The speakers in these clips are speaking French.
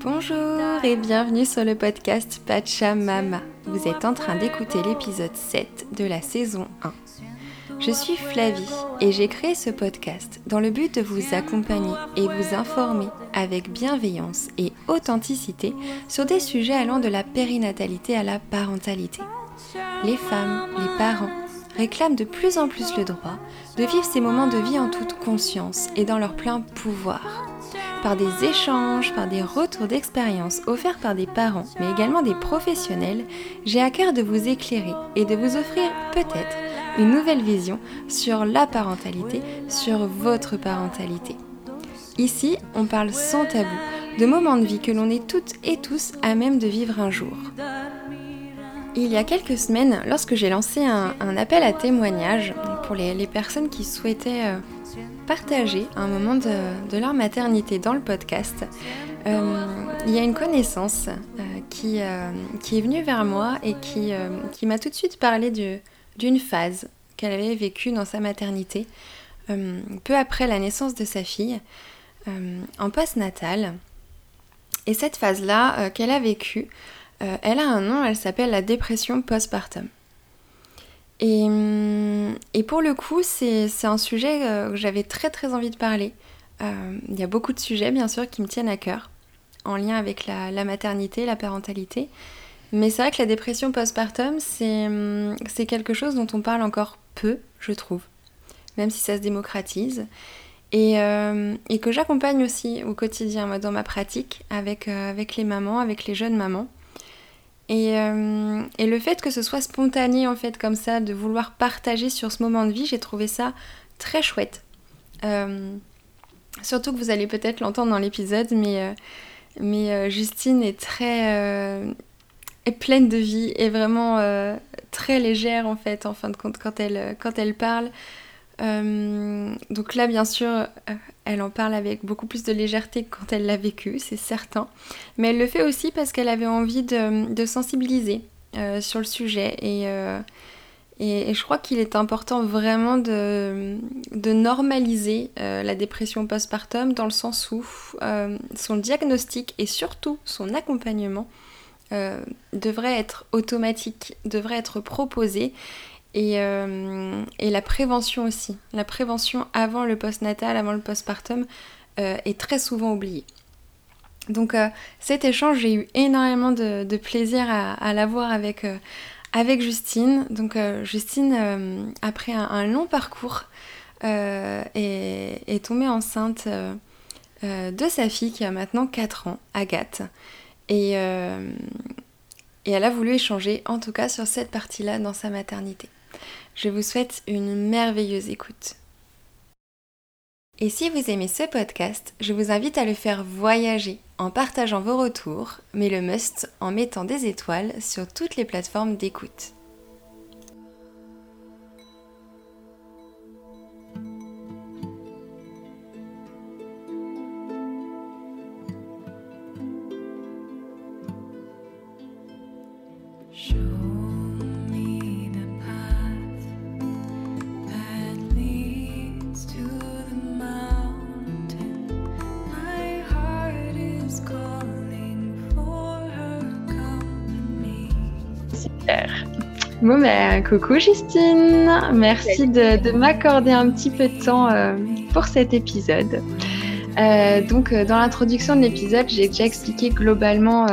Bonjour et bienvenue sur le podcast Pachamama. Vous êtes en train d'écouter l'épisode 7 de la saison 1. Je suis Flavie et j'ai créé ce podcast dans le but de vous accompagner et vous informer avec bienveillance et authenticité sur des sujets allant de la périnatalité à la parentalité. Les femmes, les parents réclament de plus en plus le droit de vivre ces moments de vie en toute conscience et dans leur plein pouvoir. Par des échanges, par des retours d'expérience offerts par des parents, mais également des professionnels, j'ai à cœur de vous éclairer et de vous offrir peut-être une nouvelle vision sur la parentalité, sur votre parentalité. Ici, on parle sans tabou de moments de vie que l'on est toutes et tous à même de vivre un jour. Il y a quelques semaines, lorsque j'ai lancé un, appel à témoignages pour les, personnes qui souhaitaient euh, partager un moment de, leur maternité dans le podcast, euh, il y a une connaissance euh, qui, est venue vers moi et qui m'a tout de suite parlé du, d'une phase qu'elle avait vécue dans sa maternité, euh, peu après la naissance de sa fille, euh, en post-natal. Et cette phase-là euh, qu'elle a vécue, elle a un nom, elle s'appelle la dépression postpartum. Et, et, pour le coup, c'est, un sujet que j'avais très très envie de parler. Il y a beaucoup de sujets, bien sûr, qui me tiennent à cœur, en lien avec la maternité, la parentalité. Mais c'est vrai que la dépression postpartum, c'est, c'est quelque chose dont on parle encore peu, je trouve, même si ça se démocratise. Et, euh, que j'accompagne aussi au quotidien, dans ma pratique, avec, euh, avec les mamans, avec les jeunes mamans. Et, euh, et, le fait que ce soit spontané, en fait, comme ça, de vouloir partager sur ce moment de vie, j'ai trouvé ça très chouette. Surtout que vous allez peut-être l'entendre dans l'épisode, mais Justine est très est pleine de vie et vraiment euh, très légère en fait en fin de compte quand elle, quand elle parle. Euh, donc là bien sûr euh, elle en parle avec beaucoup plus de légèreté que quand elle l'a vécu, c'est certain. Mais elle le fait aussi parce qu'elle avait envie de, sensibiliser euh, sur le sujet et, et, et je crois qu'il est important vraiment de, de normaliser la dépression postpartum dans le sens où son diagnostic et surtout son accompagnement euh, devrait être automatique, devrait être proposée. Et, euh, et, la prévention aussi. La prévention avant le postnatal, avant le postpartum, euh, est très souvent oubliée. Donc cet échange, j'ai eu énormément de, plaisir à, l'avoir avec, avec Justine. Donc Justine, après un, un, long parcours, est, est, tombée enceinte de sa fille qui a maintenant 4 ans, Agathe. Et, euh, et, elle a voulu échanger, en tout cas sur cette partie-là, dans sa maternité. Je vous souhaite une merveilleuse écoute. Et si vous aimez ce podcast, je vous invite à le faire voyager en partageant vos retours, mais le must en mettant des étoiles sur toutes les plateformes d'écoute. Bon ben, coucou Justine, merci de, de m'accorder un petit peu de temps euh, pour cet épisode. Euh, donc dans l'introduction de l'épisode, j'ai déjà expliqué globalement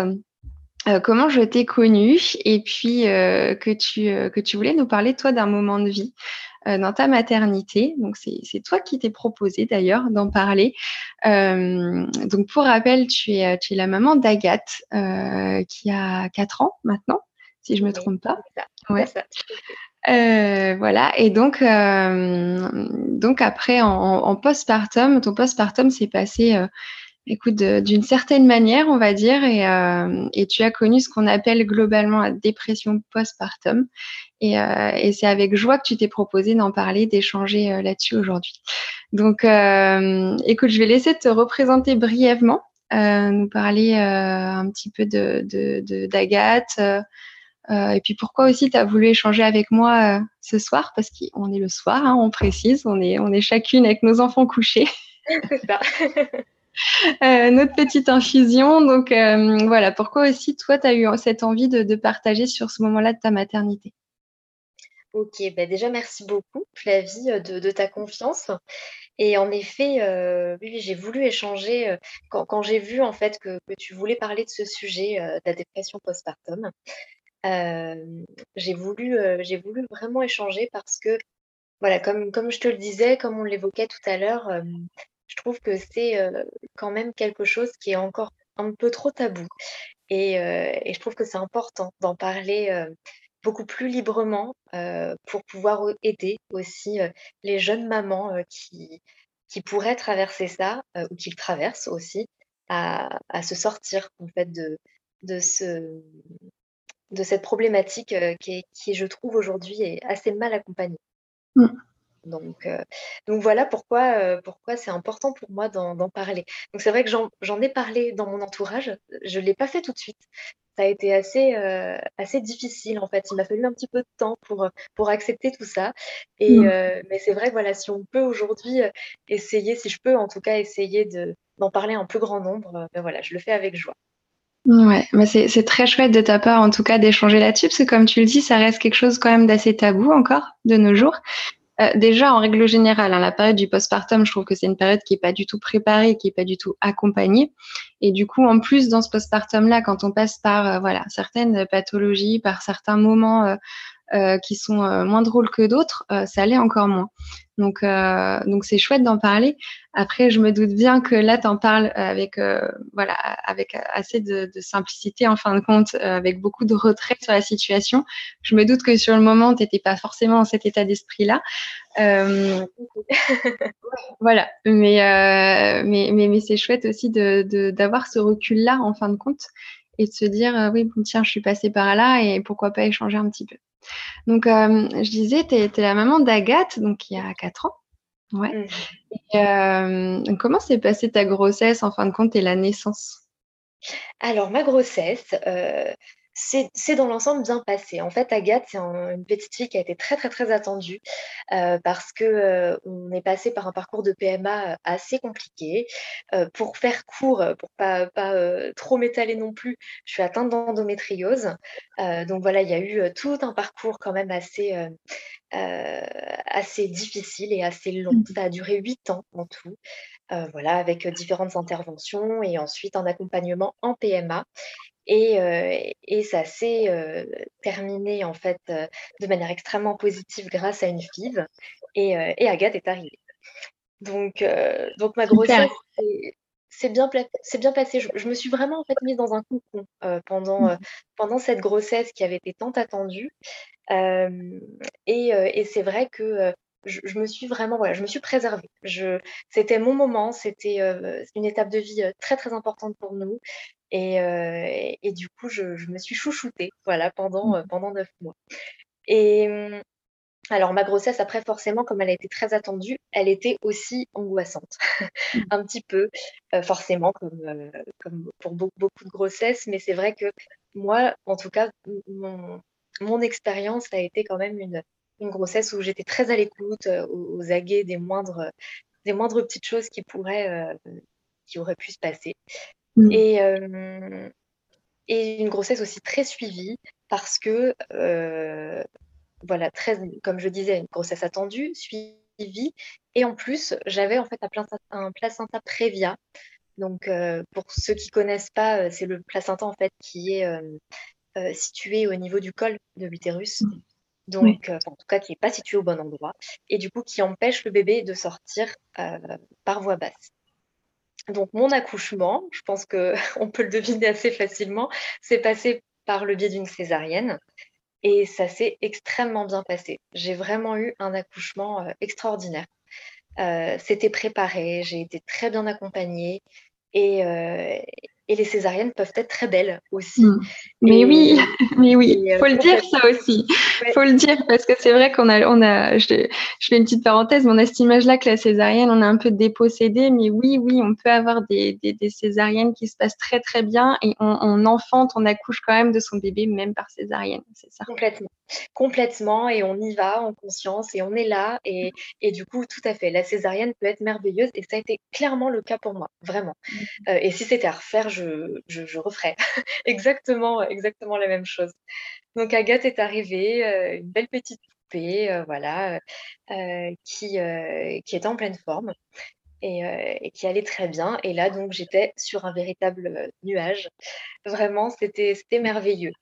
euh, comment je t'ai connue et puis euh, que, tu, euh, que tu voulais nous parler toi d'un moment de vie euh, dans ta maternité. Donc c'est toi qui t'es proposé d'ailleurs d'en parler. donc pour rappel, tu es, tu es la maman d'Agathe qui a 4 ans maintenant si je me trompe pas. Ouais. Euh, voilà. Et donc, euh, donc après, en, en postpartum, ton postpartum s'est passé, euh, écoute, d'une certaine manière, on va dire, et, et tu as connu ce qu'on appelle globalement la dépression postpartum. Et, et c'est avec joie que tu t'es proposé d'en parler, d'échanger là-dessus aujourd'hui. Donc, écoute, je vais laisser te représenter brièvement nous parler un petit peu de d'Agathe. et puis pourquoi aussi tu as voulu échanger avec moi ce soir? Parce qu'on est le soir, hein, on précise, on est, on est chacune avec nos enfants couchés. C'est ça. notre petite infusion. Donc voilà, pourquoi aussi toi, tu as eu cette envie de, partager sur ce moment-là de ta maternité? Ok, bah déjà merci beaucoup Flavie de, ta confiance. Et en effet, oui, j'ai voulu échanger quand, j'ai vu en fait que, tu voulais parler de ce sujet de la dépression postpartum. J'ai voulu, j'ai voulu vraiment échanger parce que voilà, comme, comme je te le disais, comme on l'évoquait tout à l'heure, je trouve que c'est quand même quelque chose qui est encore un peu trop tabou. Et, et je trouve que c'est important d'en parler beaucoup plus librement pour pouvoir aider aussi les jeunes mamans qui, qui pourraient traverser ça ou qui le traversent aussi à, à, se sortir en fait de, de, ce, de cette problématique qui, qui, je trouve aujourd'hui est assez mal accompagnée. Mmh. Donc, donc voilà pourquoi, pourquoi c'est important pour moi d'en parler. Donc c'est vrai que j'en ai parlé dans mon entourage, je ne l'ai pas fait tout de suite ça a été assez, euh, assez difficile en fait. Il m'a fallu un petit peu de temps pour, pour accepter tout ça. Et, mmh. euh, mais c'est vrai, voilà, si on peut aujourd'hui euh, essayer, si je peux en tout cas essayer d'en parler en plus grand nombre, ben voilà, je le fais avec joie. Ouais, mais c'est très chouette de ta part en tout cas d'échanger là-dessus, parce que comme tu le dis, ça reste quelque chose quand même d'assez tabou encore de nos jours. Euh, déjà, en règle générale, hein, la période du postpartum, je trouve que c'est une période qui est pas du tout préparée, qui est pas du tout accompagnée. Et du coup, en plus, dans ce postpartum-là, quand on passe par euh, voilà certaines pathologies, par certains moments euh, qui sont moins drôles que d'autres, ça l'est encore moins. Donc, donc c'est chouette d'en parler. Après, je me doute bien que là, tu en parles avec, voilà, avec assez de, de, simplicité en fin de compte, avec beaucoup de retrait sur la situation. Je me doute que sur le moment, tu n'étais pas forcément dans cet état d'esprit-là. voilà, mais, mais, mais, mais c'est chouette aussi d'avoir de, d'avoir ce recul-là en fin de compte et de se dire, oui, bon, tiens, je suis passée par là et pourquoi pas échanger un petit peu. Donc, euh, je disais, tu es, la maman d'Agathe, donc il y a 4 ans. Ouais. Mmh. Euh, comment s'est passée ta grossesse, en fin de compte, et la naissance? Alors, ma grossesse, euh, c'est dans l'ensemble bien passé. En fait, Agathe, c'est une petite fille qui a été très, très, très attendue parce qu'on on est passé par un parcours de PMA assez compliqué. pour faire court, pour pas, pas trop m'étaler non plus, je suis atteinte d'endométriose. donc voilà, il y a eu tout un parcours quand même assez, assez difficile et assez long. Mmh. Ça a duré huit ans en tout. voilà, avec différentes interventions et ensuite un accompagnement en PMA. Et, ça s'est terminé en fait de manière extrêmement positive grâce à une FIV. Et, Agathe est arrivée. Donc, donc ma grossesse c'est bien, bien passé. Je, me suis vraiment en fait mise dans un cocon pendant, mmh. pendant cette grossesse qui avait été tant attendue. et, c'est vrai que je, me suis vraiment, voilà, je me suis préservée. c'était mon moment, c'était une étape de vie très très importante pour nous. Et, et du coup, je, me suis chouchoutée voilà, pendant, mmh. pendant neuf mois. Et mmh, alors, ma grossesse, après, forcément, comme elle a été très attendue, elle était aussi angoissante, mmh. un petit peu, forcément, comme, comme pour beaucoup, de grossesses. Mais c'est vrai que moi, en tout cas, mon, mon expérience a été quand même une, une grossesse où j'étais très à l'écoute, aux, aguets des moindres, des moindres petites choses qui pourraient, qui auraient pu se passer. Mmh. Et, et une grossesse aussi très suivie parce que, voilà, très, comme je disais, une grossesse attendue, suivie. Et en plus, j'avais en fait un placenta, prévia. Donc, pour ceux qui connaissent pas, c'est le placenta en fait qui est situé au niveau du col de l'utérus. Mmh. Donc, en tout cas, qui n'est pas situé au bon endroit. Et du coup, qui empêche le bébé de sortir par voie basse. Donc mon accouchement, je pense qu'on peut le deviner assez facilement, s'est passé par le biais d'une césarienne et ça s'est extrêmement bien passé. J'ai vraiment eu un accouchement euh, extraordinaire. Euh, c'était préparé, j'ai été très bien accompagnée et, euh, et les césariennes peuvent être très belles aussi. Mm. Mais oui, mais oui, il faut le dire ça aussi. Il faut le dire parce que c'est vrai qu'on a, on a je, fais une petite parenthèse, mais on a cette image-là que la césarienne, on a un peu dépossédé, mais oui, oui, on peut avoir des, des, césariennes qui se passent très très bien et on, on, enfante, on accouche quand même de son bébé même par césarienne, c'est ça. Complètement, complètement, et on y va en conscience et on est là et, et du coup, tout à fait, la césarienne peut être merveilleuse et ça a été clairement le cas pour moi, vraiment. Mmh. Euh, et si c'était à refaire, je, je, je referais exactement, exactement la même chose. Donc Agathe est arrivée, euh, une belle petite poupée, euh, voilà, qui, qui était en pleine forme. Et, et, qui allait très bien. Et là, donc, j'étais sur un véritable nuage. Vraiment, c'était merveilleux.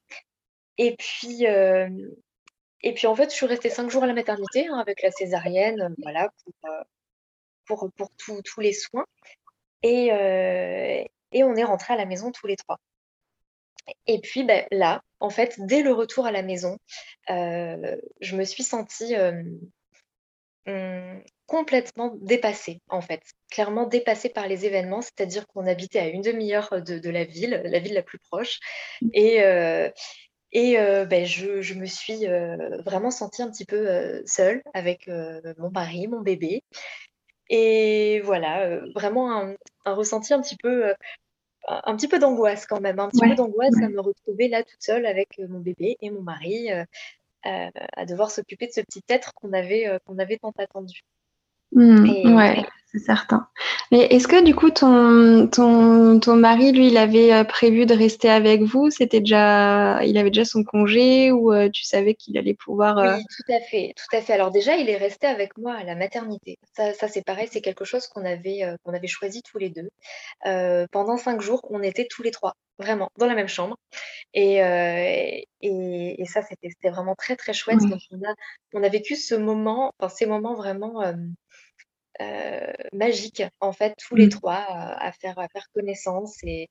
Et puis, et puis, en fait, je suis restée cinq jours à la maternité hein, avec la césarienne, voilà, pour, pour, pour tous les soins. Et, et on est rentré à la maison tous les trois. Et puis ben, là, en fait, dès le retour à la maison, je me suis sentie mmh, complètement dépassée, en fait. Clairement dépassée par les événements, c'est-à-dire qu'on habitait à une demi-heure de, la ville, la ville la plus proche. Mmh. Et, et ben, je, je, me suis vraiment sentie un petit peu seule avec mon mari, mon bébé. Et voilà, vraiment un, un, ressenti un petit peu un petit peu d'angoisse quand même, un petit peu d'angoisse à me retrouver là toute seule avec mon bébé et mon mari, à devoir s'occuper de ce petit être qu'on avait, qu'on avait tant attendu. Mmh, ouais, c'est certain. Mais est-ce que du coup ton, ton, ton mari, lui, il avait euh, prévu de rester avec vous? C'était déjà, il avait déjà son congé ou euh, tu savais qu'il allait pouvoir euh Oui, tout à fait, tout à fait. Alors déjà, il est resté avec moi à la maternité. Ça, ça c'est pareil, c'est quelque chose qu'on avait, qu'on avait choisi tous les deux. pendant cinq jours, on était tous les trois, vraiment, dans la même chambre. Et, et, et, ça, c'était, c'était vraiment très très chouette. Donc on a, on a vécu ce moment, enfin ces moments vraiment euh, magique, en fait, tous les mmh. trois euh, à, faire, à faire connaissance et,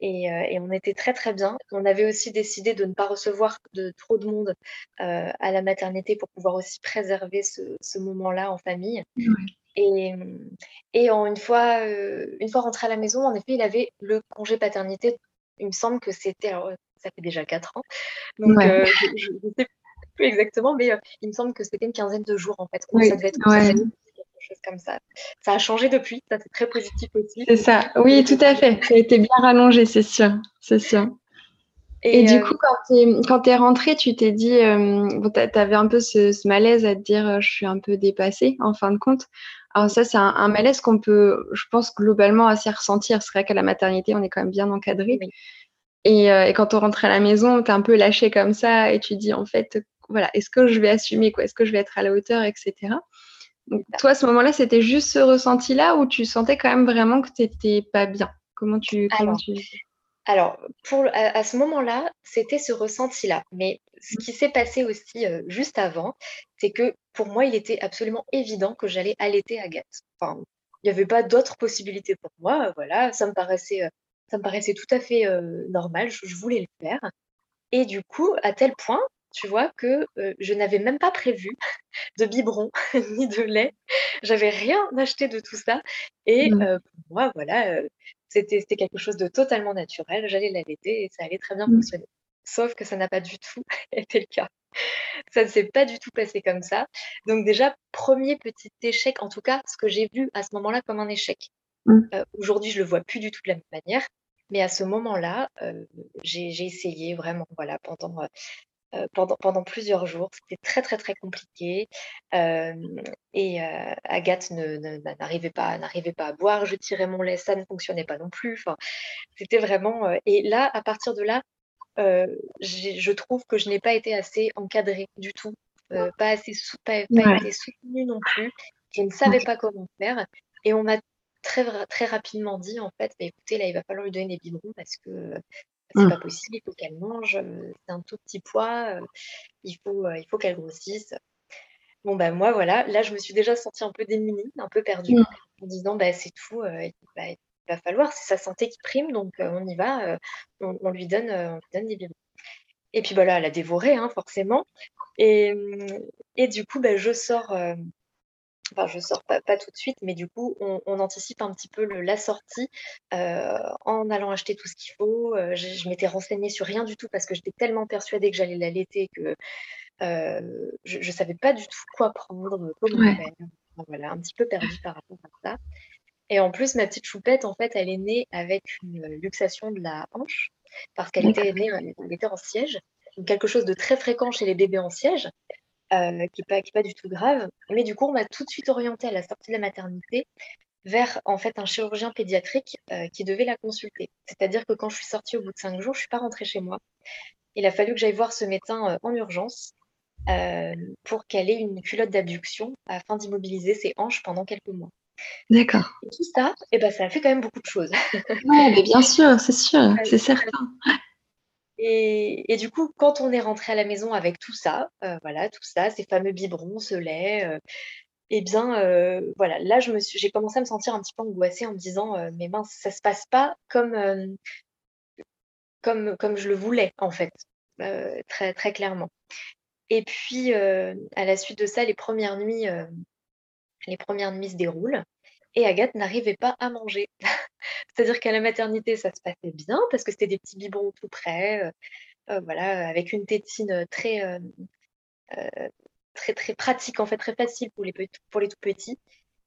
et, euh, et, on était très très bien. On avait aussi décidé de ne pas recevoir de trop de monde à la maternité pour pouvoir aussi préserver ce, ce moment-là en famille. Et, et en une fois, une fois rentré à la maison, en effet, il avait le congé paternité. Il me semble que c'était, ça fait déjà quatre ans, donc je ne sais plus exactement, mais il me semble que c'était une quinzaine de jours en fait. ça devait être comme ça. Ça a changé depuis, ça c'est très positif aussi. C'est ça, oui, tout à fait. Ça a été bien rallongé, c'est sûr, c'est sûr. Et, du euh, coup, quand tu es, rentrée, tu t'es dit, euh, tu avais un peu ce, malaise à te dire, euh, je suis un peu dépassée en fin de compte. Alors ça, c'est un, malaise qu'on peut, je pense, globalement assez ressentir. C'est vrai qu'à la maternité, on est quand même bien encadré. Et, et, quand on rentre à la maison, tu es un peu lâché comme ça et tu dis, en fait, voilà, est-ce que je vais assumer, quoi? Est-ce que je vais être à la hauteur, etc. Donc, toi, à ce moment-là, c'était juste ce ressenti-là ou tu sentais quand même vraiment que tu n'étais pas bien? Comment tu. alors, alors pour, à, ce moment-là, c'était ce ressenti-là. Mais ce qui s'est passé aussi euh, juste avant, c'est que pour moi, il était absolument évident que j'allais allaiter Agathe. Enfin, il n'y avait pas d'autre possibilité pour moi. Voilà, ça me paraissait, euh, ça me paraissait tout à fait euh, normal. je, voulais le faire. Et du coup, à tel point tu vois, que je n'avais même pas prévu de biberon ni de lait. J'avais rien acheté de tout ça. Et mmh. pour moi, voilà, c'était quelque chose de totalement naturel. J'allais l'allaiter et ça allait très bien mmh. fonctionner. Sauf que ça n'a pas du tout été le cas. Ça ne s'est pas du tout passé comme ça. Donc déjà, premier petit échec, en tout cas, ce que j'ai vu à ce moment-là comme un échec. Mmh. Aujourd'hui, je le vois plus du tout de la même manière. Mais à ce moment-là, j'ai essayé vraiment, voilà, pendant euh, pendant, pendant plusieurs jours. C'était très, très, très compliqué. et Agathe n'arrivait pas, n'arrivait pas à boire. Je tirais mon lait, ça ne fonctionnait pas non plus. Enfin, c'était vraiment. et là, à partir de là, je trouve que je n'ai pas été assez encadrée du tout. pas assez pas, été soutenue non plus. Je ne savais pas comment faire. Et on m'a très, très rapidement dit, en fait, bah, écoutez, là, il va falloir lui donner des biberons parce que c'est mmh. pas possible, il faut qu'elle mange, c'est un tout petit poids, il faut, il faut qu'elle grossisse. Bon, bah, moi, voilà, là, je me suis déjà sentie un peu démunie, un peu perdue, mmh. en disant, bah, c'est tout, bah, il va falloir, c'est sa santé qui prime, donc on y va, on, lui donne, on donne des biberons. Et puis, voilà, elle a dévoré, hein, forcément. Et, et du coup, bah, je sors enfin je sors pas, pas tout de suite, mais du coup on, anticipe un petit peu le, la sortie en allant acheter tout ce qu'il faut. je, m'étais renseignée sur rien du tout parce que j'étais tellement persuadée que j'allais l'allaiter que je ne savais pas du tout quoi prendre, comment faire. voilà, un petit peu perdue par rapport à ça. Et en plus, ma petite choupette, en fait, elle est née avec une luxation de la hanche parce qu'elle était née, elle était en siège, quelque chose de très fréquent chez les bébés en siège. Euh, qui n'est pas, du tout grave. Mais du coup, on m'a tout de suite orientée à la sortie de la maternité vers en fait un chirurgien pédiatrique euh, qui devait la consulter. C'est-à-dire que quand je suis sortie au bout de cinq jours, je ne suis pas rentrée chez moi. Il a fallu que j'aille voir ce médecin euh, en urgence pour qu'elle ait une culotte d'abduction afin d'immobiliser ses hanches pendant quelques mois. D'accord. Et tout ça, eh ben, ça a fait quand même beaucoup de choses. Oui, mais bien sûr, c'est sûr, c'est certain. Et, du coup, quand on est rentré à la maison avec tout ça, euh, voilà, tout ça, ces fameux biberons, ce lait, euh, eh bien, euh, voilà, là, j'ai commencé à me sentir un petit peu angoissée en me disant, mais mince, ça se passe pas comme, comme, comme je le voulais, en fait, très, très clairement. Et puis, à la suite de ça, les premières nuits, les premières nuits se déroulent et Agathe n'arrivait pas à manger. C'est-à-dire qu'à la maternité, ça se passait bien parce que c'était des petits biberons tout près, euh, euh, voilà, avec une tétine très, euh, très, très pratique, en fait, très facile pour les, pour les tout petits.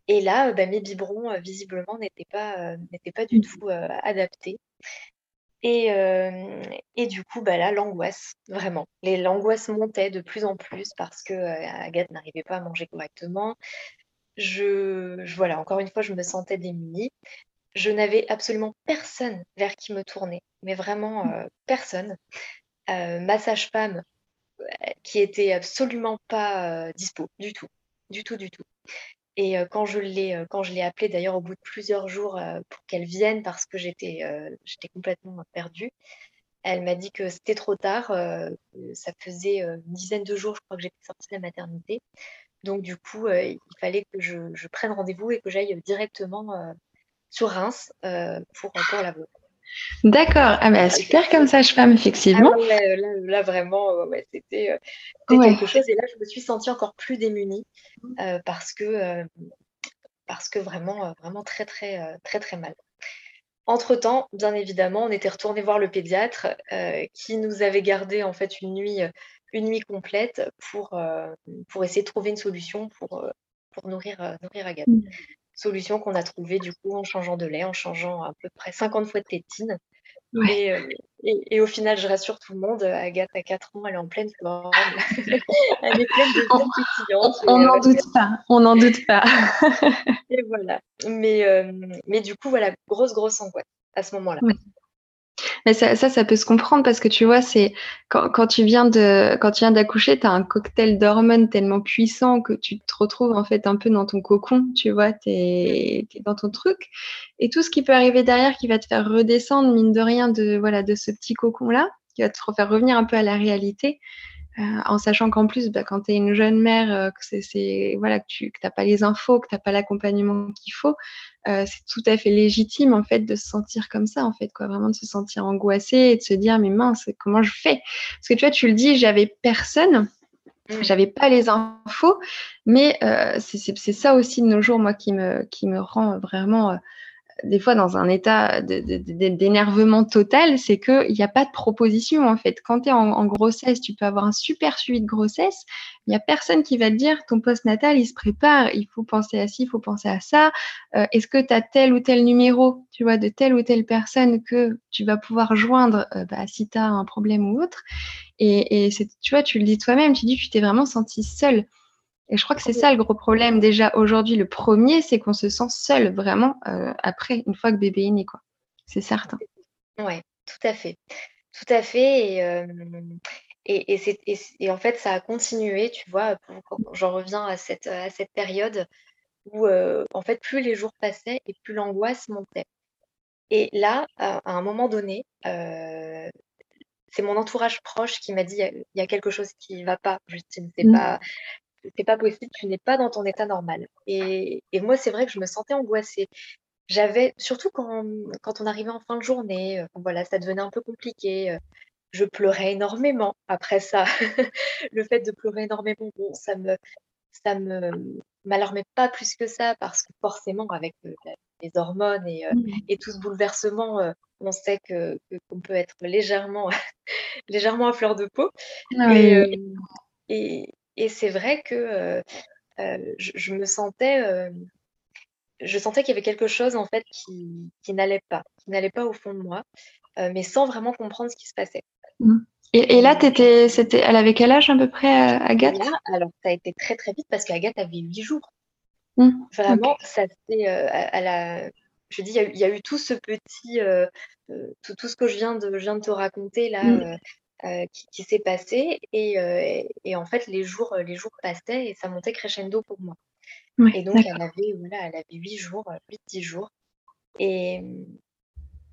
Et là, bah, mes biberons, visiblement, n'étaient pas, pas du mmh. tout adaptés. Et, et, du coup, bah là, l'angoisse, vraiment. L'angoisse montait de plus en plus parce que Agathe n'arrivait pas à manger correctement je, voilà, encore une fois, je me sentais démunie. Je n'avais absolument personne vers qui me tourner, mais vraiment euh, personne. Euh, ma sage-femme, euh, qui était absolument pas dispo, du tout, du tout, du tout. Et quand je l'ai, quand je l'ai appelée d'ailleurs au bout de plusieurs jours pour qu'elle vienne parce que j'étais, j'étais complètement perdue, elle m'a dit que c'était trop tard. ça faisait une dizaine de jours, je crois que j'étais sortie de la maternité. Donc, du coup, euh, il fallait que je, prenne rendez-vous et que j'aille directement euh, sur Reims euh, pour, pour la voir. D'accord, ah bah, super comme sage-femme, effectivement. Ah là, vraiment, c'était quelque chose. Et là, je me suis sentie encore plus démunie parce que parce que vraiment, vraiment très, très, très, très mal. Entre-temps, bien évidemment, on était retourné voir le pédiatre qui nous avait gardé en fait une nuit une nuit complète pour, euh, pour essayer de trouver une solution pour, euh, pour nourrir, euh, nourrir Agathe. Mmh. Solution qu'on a trouvée du coup en changeant de lait, en changeant à peu près 50 fois de tétine. Et, et, au final, je rassure tout le monde, Agathe a 4 ans, elle est en pleine forme. elle est pleine de vie On n'en doute pas, on n'en doute pas. et voilà. Mais, mais du coup, voilà, grosse, grosse angoisse à ce moment-là. Mais ça, ça, peut se comprendre parce que tu vois, c'est quand, tu viens de quand tu viens d'accoucher, tu as un cocktail d'hormones tellement puissant que tu te retrouves en fait un peu dans ton cocon, tu vois, tu es, dans ton truc. Et tout ce qui peut arriver derrière qui va te faire redescendre, mine de rien, de, voilà, de ce petit cocon-là, qui va te faire revenir un peu à la réalité. Euh, en sachant qu'en plus, bah, quand tu es une jeune mère, euh, que c'est voilà que tu n'as pas les infos, que tu n'as pas l'accompagnement qu'il faut, euh, c'est tout à fait légitime en fait de se sentir comme ça en fait quoi, vraiment de se sentir angoissée et de se dire mais mince comment je fais? Parce que tu vois, tu le dis, j'avais personne. Mmh. J'avais pas les infos, mais c'est ça aussi de nos jours, moi, qui me, qui me rend vraiment des fois dans un état d'énervement total, c'est qu'il n'y a pas de proposition en fait. Quand tu es en, grossesse, tu peux avoir un super suivi de grossesse, il n'y a personne qui va te dire ton post-natal, il se prépare, il faut penser à ci, il faut penser à ça. Euh, est-ce que tu as tel ou tel numéro, tu vois, de telle ou telle personne que tu vas pouvoir joindre euh, bah, si tu as un problème ou autre? Et, tu vois, tu le dis toi-même, tu dis que tu t'es vraiment senti seule. Et je crois que c'est ça le gros problème déjà aujourd'hui. Le premier, c'est qu'on se sent seul vraiment euh, après, une fois que bébé est né, quoi. C'est certain. Oui, tout à fait. Tout à fait. Et, euh, et, et, en fait, ça a continué, tu vois, j'en reviens à cette, à cette période où, euh, en fait, plus les jours passaient et plus l'angoisse montait. Et là, à, un moment donné, c'est mon entourage proche qui m'a dit il y, a quelque chose qui ne va pas, Justine. C'est mmh. pas, c'est pas possible, tu n'es pas dans ton état normal. Et, moi, c'est vrai que je me sentais angoissée. J'avais, surtout quand, quand on arrivait en fin de journée, euh, voilà, ça devenait un peu compliqué. Euh, je pleurais énormément après ça. le fait de pleurer énormément, bon, ça me, ça me, m'alarmait pas plus que ça parce que forcément avec, les hormones et mmh. et tout ce bouleversement, on sait que qu'on peut être légèrement légèrement à fleur de peau ah et et c'est vrai que, je je me sentais, je sentais qu'il y avait quelque chose en fait qui qui n'allait pas, qui n'allait pas au fond de moi, mais sans vraiment comprendre ce qui se passait. Mmh. Et, là, étais, c'était, elle avait quel âge à peu près, Agathe? alors ça a été très très vite parce qu'Agathe avait huit jours. Mmh. Vraiment, ça c'est, euh, je dis, il y, a eu tout ce petit, euh, euh, tout, tout, ce que je viens de, je viens de te raconter là, mmh. Qui, s'est passé, et, et, en fait, les jours, les jours passaient et ça montait crescendo pour moi. et donc, elle avait, voilà, elle avait 8 jours, 8-10 jours. Et,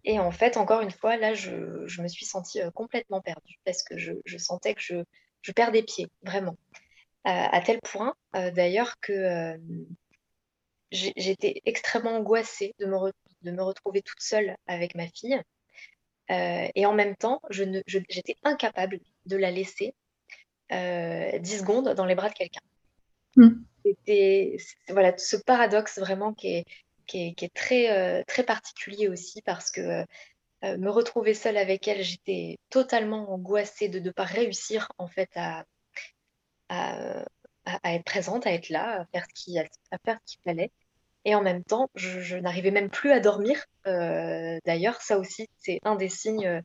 et en fait, encore une fois, là, je, je me suis sentie complètement perdue parce que je, je sentais que je, je perdais pied, vraiment. à tel point, d'ailleurs, que j'étais extrêmement angoissée de me, de me retrouver toute seule avec ma fille. Euh, et en même temps, j'étais incapable de la laisser euh, 10 secondes dans les bras de quelqu'un. Hmm. C'était voilà, ce paradoxe vraiment qui est, qui est, qui est très, euh, très particulier aussi parce que euh, me retrouver seule avec elle, j'étais totalement angoissée de ne pas réussir en fait à, à, à, être présente, à être là, à faire ce qu'il fallait. Et en même temps, je, n'arrivais même plus à dormir. Euh, d'ailleurs, ça aussi, c'est un des signes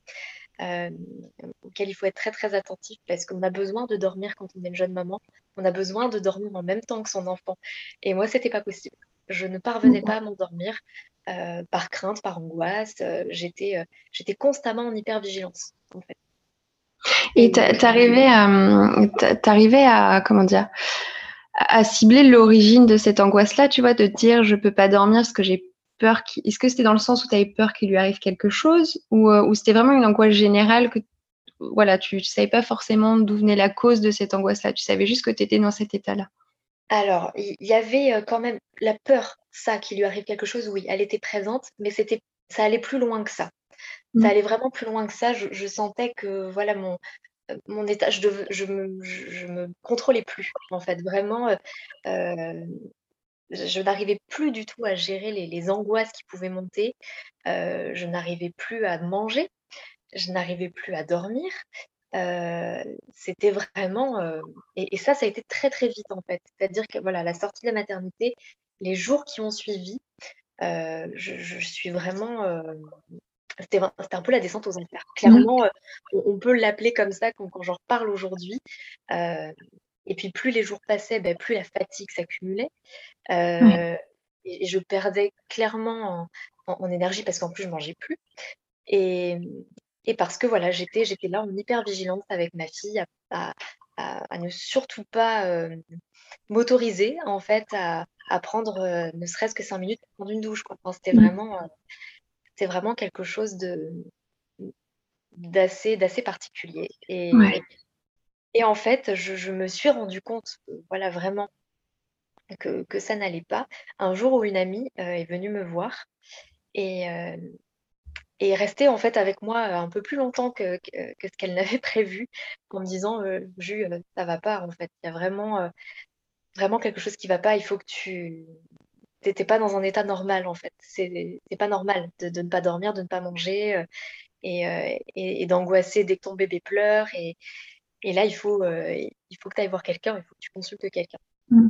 euh, auxquels il faut être très très attentif parce qu'on a besoin de dormir quand on est une jeune maman. On a besoin de dormir en même temps que son enfant. Et moi, c'était pas possible. Je ne parvenais pas à m'endormir euh, par crainte, par angoisse. j'étais, constamment en hypervigilance, en fait. Et t'arrivais à, comment dire, à cibler l'origine de cette angoisse-là, tu vois, de dire je peux pas dormir parce que j'ai peur. Est-ce que c'était dans le sens où tu avais peur qu'il lui arrive quelque chose ou, euh, ou c'était vraiment une angoisse générale que voilà, tu ne savais pas forcément d'où venait la cause de cette angoisse-là, tu savais juste que tu étais dans cet état-là? Alors, il y, avait euh, quand même la peur, ça, qu'il lui arrive quelque chose, oui, elle était présente, mais c'était, ça allait plus loin que ça. Ça mmh. allait vraiment plus loin que ça. Je, je sentais que voilà mon, mon état, je, me, je, me, contrôlais plus, en fait. Vraiment, euh, euh, je n'arrivais plus du tout à gérer les, angoisses qui pouvaient monter. Euh, je n'arrivais plus à manger. Je n'arrivais plus à dormir. C'était vraiment. Et, ça, ça a été très, très vite, en fait. C'est-à-dire que, voilà, la sortie de la maternité, les jours qui ont suivi, je, suis vraiment c'était un peu la descente aux enfers. Mmh. Clairement, euh, on, peut l'appeler comme ça quand, j'en reparle aujourd'hui. Euh, et puis plus les jours passaient, ben, plus la fatigue s'accumulait. Euh, et, je perdais clairement en, énergie parce qu'en plus je mangeais plus. Et, parce que voilà, j'étais là en hyper vigilance avec ma fille à, ne surtout pas m'autoriser en fait à, prendre ne serait-ce que cinq minutes pour prendre une douche. c'était mmh. vraiment c'est vraiment quelque chose de d'assez d'assez particulier. Et, et, en fait, je, me suis rendu compte, voilà, vraiment que, que ça n'allait pas. Un jour où une amie euh, est venue me voir et, euh, et est restée en fait avec moi un peu plus longtemps que, que, ce qu'elle n'avait prévu, en me disant, euh, ça va pas en fait. Il y a vraiment vraiment quelque chose qui va pas. Il faut que tu t'étais pas dans un état normal en fait. C'est pas normal de, ne pas dormir, de ne pas manger euh, euh, et, d'angoisser dès que ton bébé pleure. Et, là, il faut, euh, il faut que tu ailles voir quelqu'un, il faut que tu consultes quelqu'un. Mm.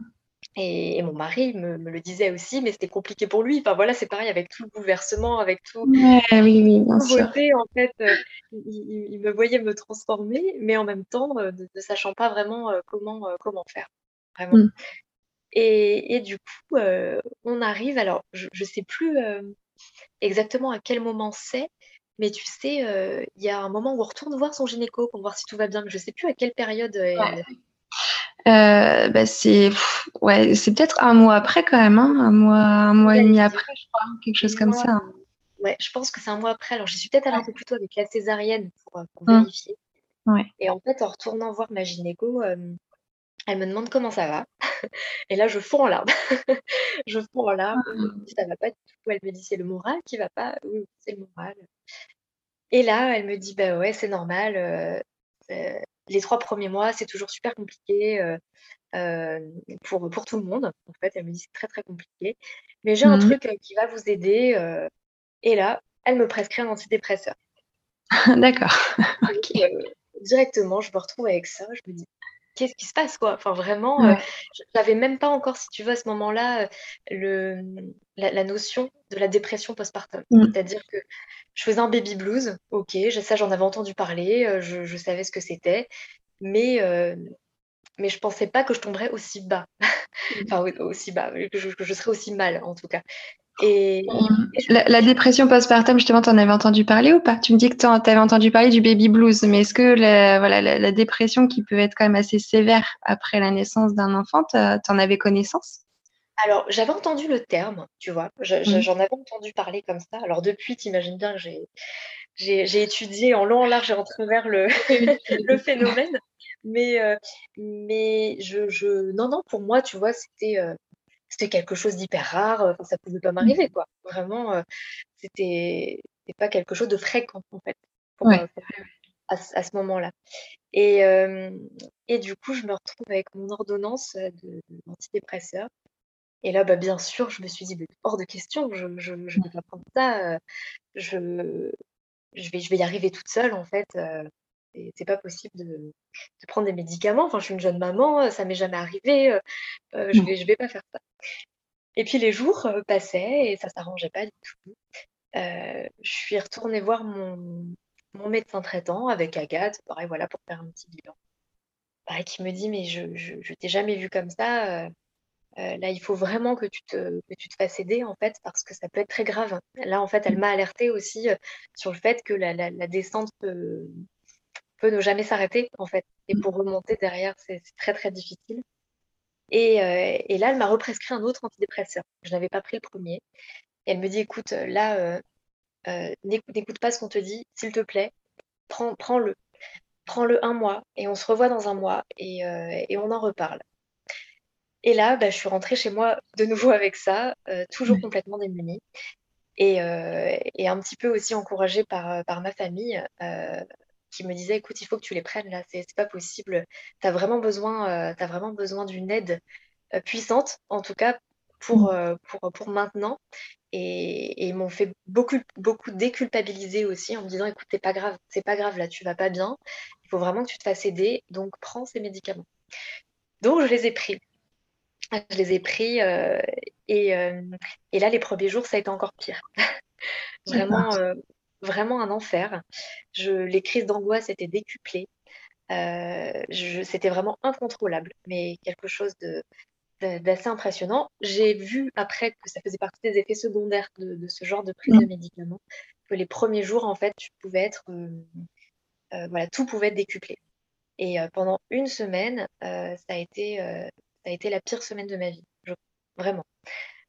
Et, mon mari me, le disait aussi, mais c'était compliqué pour lui. Enfin voilà, c'est pareil avec tout le bouleversement, avec tout. oui, oui, bien sûr. En fait, il, me voyait me transformer, mais en même temps, ne, sachant pas vraiment comment, comment faire. Vraiment. Mm. Et, du coup, euh, on arrive, alors je ne sais plus euh, exactement à quel moment c'est, mais tu sais, euh, il y a un moment où on retourne voir son gynéco pour voir si tout va bien. Je ne sais plus à quelle période. Bah, c'est ouais, c'est peut-être un mois après quand même, hein, un mois, un mois et demi après, je crois, quelque chose comme ça. Hein. Ouais, je pense que c'est un mois après. Alors, j'y suis peut-être allée un peu plus tôt avec la césarienne pour, mmh. vérifier. Ouais. Et en fait, en retournant voir ma gynéco, elle me demande comment ça va. Et là, je fonds en larmes. je fonds en larmes. Ah. Ça va pas du tout. Elle me dit, c'est le moral qui va pas. Oui, c'est le moral. Et là, elle me dit, bah ouais, c'est normal. Euh, euh, les trois premiers mois, c'est toujours super compliqué. Euh, pour, pour tout le monde. En fait, elle me dit c'est très très compliqué, mais j'ai un mmh truc qui va vous aider. et là, elle me prescrit un antidépresseur. D'accord. directement, je me retrouve avec ça. Je me dis qu'est-ce qui se passe quoi? Enfin vraiment, je j'avais même pas encore, si tu veux, à ce moment-là, le, la, notion de la dépression postpartum. Mmh. C'est-à-dire que je faisais un baby blues, ok, ça j'en avais entendu parler, je, je savais ce que c'était, mais mais je pensais pas que je tomberais aussi bas. Enfin, aussi bas, que je, que je, serais aussi mal, en tout cas. Et, la, dépression postpartum, justement, tu en avais entendu parler ou pas? Tu me dis que tu avais entendu parler du baby blues, mais est-ce que la, voilà, la, dépression qui peut être quand même assez sévère après la naissance d'un enfant, tu en avais connaissance? Alors, j'avais entendu le terme, tu vois, mmh. j'en avais entendu parler comme ça. Alors, depuis, tu imagines bien que j'ai étudié en long, en large et en travers le, le phénomène. Mais, euh, mais je, je, non, non, pour moi, tu vois, c'était euh, c'était quelque chose d'hyper rare. Enfin, ça pouvait pas mmh. m'arriver, quoi. Vraiment, euh, c'était pas quelque chose de fréquent, en fait, à, à, ce moment-là. Et, et du coup, je me retrouve avec mon ordonnance de, d'antidépresseur. Et là, bah, bien sûr, je me suis dit, hors de question, je ne je, je vais pas prendre ça. je, je, vais, je vais y arriver toute seule, en fait c'est pas possible de, prendre des médicaments. Enfin, je suis une jeune maman, ça m'est jamais arrivé, euh, euh, je vais, je vais pas faire ça. Et puis les jours euh, passaient et ça s'arrangeait pas du tout. je suis retournée voir mon, mon médecin traitant avec Agathe, pareil, voilà, pour faire un petit bilan. Pareil, qui me dit, mais je, je, t'ai jamais vu comme ça. là, il faut vraiment que tu, te, que tu te fasses aider, en fait, parce que ça peut être très grave. Là, en fait, elle m'a alertée aussi sur le fait que la, la, la descente peut ne jamais s'arrêter, en fait. Et pour remonter derrière, c'est très, très difficile. Et, euh, et là, elle m'a represcrit un autre antidépresseur. Je n'avais pas pris le premier. Et elle me dit, écoute, là, euh, euh, n'écoute pas ce qu'on te dit, s'il te plaît, prends, prends-le. Prends-le un mois et on se revoit dans un mois et, et on en reparle. Et là, bah, je suis rentrée chez moi de nouveau avec ça, toujours complètement démunie. Et, et, un petit peu aussi encouragée par, par ma famille, qui me disait écoute, il faut que tu les prennes là, c'est pas possible. Tu as vraiment besoin, euh, as vraiment besoin d'une aide euh, puissante, en tout cas pour, mmh. euh, pour, pour maintenant. Et, ils m'ont fait beaucoup, beaucoup déculpabiliser aussi en me disant écoute, c'est pas grave, c'est pas grave là, tu vas pas bien. Il faut vraiment que tu te fasses aider, donc prends ces médicaments. Donc je les ai pris. Je les ai pris et, et, là, les premiers jours, ça a été encore pire. vraiment, vraiment un enfer. Je, les crises d'angoisse étaient décuplées. Euh, c'était vraiment incontrôlable, mais quelque chose de, d'assez impressionnant. J'ai vu après que ça faisait partie des effets secondaires de, ce genre de prise de mmh. médicaments, que les premiers jours, en fait, tu pouvais être, euh, euh, voilà, tout pouvait être décuplé. Et pendant une semaine, ça, a été, ça a été la pire semaine de ma vie, vraiment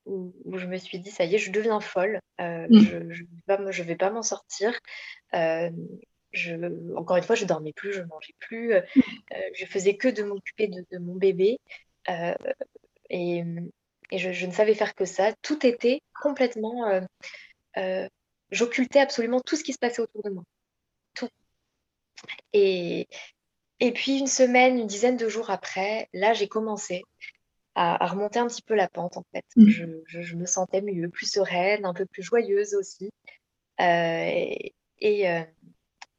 où, je me suis dit, ça y est, je deviens folle, euh, mmh. je ne vais pas m'en sortir. Euh, je, encore une fois, je dormais plus, je mangeais plus, euh, je faisais que de m'occuper de, mon bébé. et, et je, ne savais faire que ça. Tout était complètement... J'occultais absolument tout ce qui se passait autour de moi. Tout. Et, et puis une semaine, une dizaine de jours après, là, j'ai commencé à, remonter un petit peu la pente en fait. Mmh. Je, me sentais mieux, plus sereine, un peu plus joyeuse aussi. Euh, et, euh,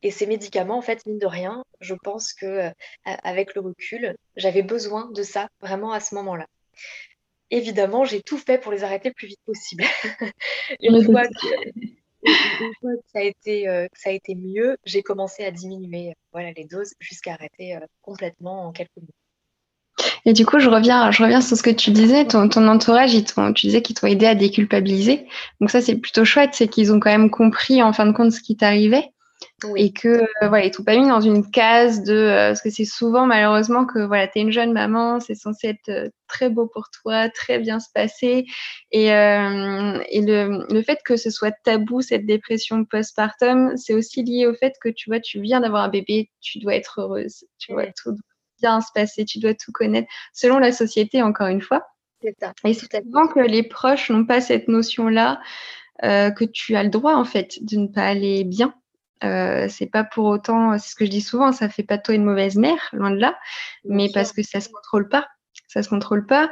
et, ces médicaments, en fait, mine de rien, je pense que euh, avec le recul, j'avais besoin de ça vraiment à ce moment-là. Évidemment, j'ai tout fait pour les arrêter le plus vite possible. une, fois que, ça a été, ça a été mieux, j'ai commencé à diminuer voilà, les doses jusqu'à arrêter complètement en quelques minutes. Et du coup, je reviens, je reviens sur ce que tu disais. Ton, ton entourage, ils tu disais qu'ils t'ont aidé à déculpabiliser. Donc ça, c'est plutôt chouette, c'est qu'ils ont quand même compris en fin de compte ce qui t'arrivait. Et que euh, voilà, ils t'ont pas mis dans une case de euh, parce que c'est souvent malheureusement que voilà, tu es une jeune maman, c'est censé être euh, très beau pour toi, très bien se passer. Et, et le, le, fait que ce soit tabou cette dépression postpartum, c'est aussi lié au fait que tu vois, tu viens d'avoir un bébé, tu dois être heureuse, tu vois, tout bien se passer, tu dois tout connaître, selon la société, encore une fois. Ça. Et c'est que les proches n'ont pas cette notion-là, euh, que tu as le droit, en fait, de ne pas aller bien. Euh, c'est pas pour autant, c'est ce que je dis souvent, ça fait pas toi une mauvaise mère, loin de là, mais parce que ça se contrôle pas. ça se contrôle pas.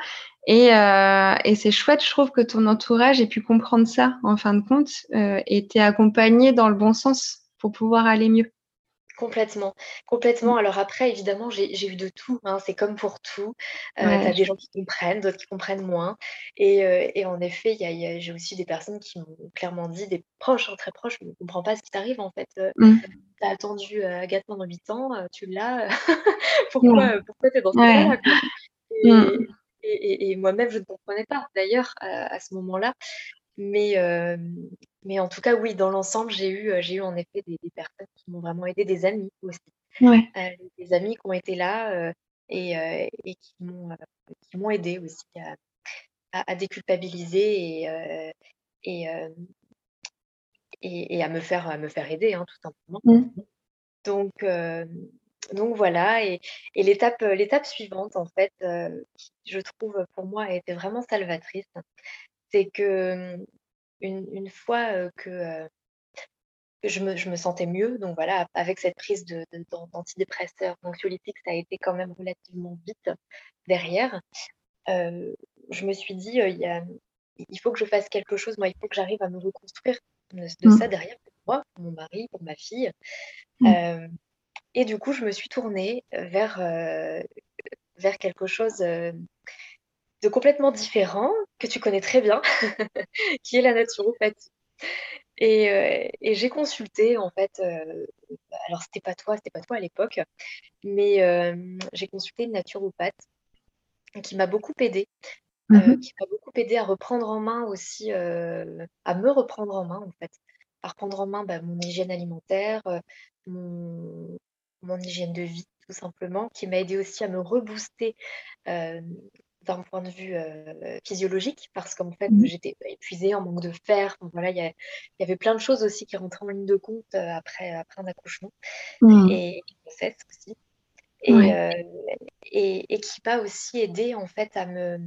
Et, et c'est chouette, je trouve que ton entourage ait pu comprendre ça en fin de compte et t'ait accompagné dans le bon sens pour pouvoir aller mieux. Complètement, complètement. Mmh. Alors après, évidemment, j'ai eu de tout, hein, c'est comme pour tout. Euh, tu as des gens qui comprennent, d'autres qui comprennent moins. Et, euh, en effet, j'ai aussi des personnes qui m'ont clairement dit, des proches, hein, très proches, «Je ne comprends pas ce qui t'arrive en fait. Euh, mmh. Tu as attendu Agathe pendant 8 ans, tu l'as, pourquoi, pourquoi tu es dans ce là mmh. Et, moi-même, je ne comprenais pas d'ailleurs à ce moment-là. Mais, mais en tout cas, oui, dans l'ensemble, j'ai eu, j'ai eu en effet des, personnes qui m'ont vraiment aidé, des amis aussi. des amis qui ont été là et, et qui m'ont qui m'ont aidé aussi à, déculpabiliser et, et, et, à me faire à me faire aider, hein, tout simplement. Mmh. Donc, donc voilà, et, et l'étape l'étape suivante, en fait, je trouve pour moi a été vraiment salvatrice c'est que une, fois que je me, je me, sentais mieux, donc voilà, avec cette prise de, d'antidépresseurs, d'anxiolytiques, ça a été quand même relativement vite derrière. je me suis dit, il, y a, il faut que je fasse quelque chose, moi, il faut que j'arrive à me reconstruire de, mmh. ça derrière pour moi, pour mon mari, pour ma fille. Mmh. et du coup, je me suis tournée vers, vers quelque chose de complètement différent, que tu connais très bien, qui est la naturopathie. Et, euh, et j'ai consulté, en fait, euh, alors c'était pas toi, c'était pas toi à l'époque, mais euh, j'ai consulté une naturopathe qui m'a beaucoup aidée, mmh qui m'a beaucoup aidée à reprendre en main aussi, à me reprendre en main, en fait, à reprendre en main bah, mon hygiène alimentaire, mon, mon hygiène de vie, tout simplement, qui m'a aidée aussi à me rebooster d'un point de vue physiologique, parce qu'en fait, mmh j'étais épuisée, en manque de fer. voilà, il y, avait plein de choses aussi qui rentraient en ligne de compte après, après un accouchement mmh. et grossesse aussi. Et, et, qui m'a aussi aidé en fait à me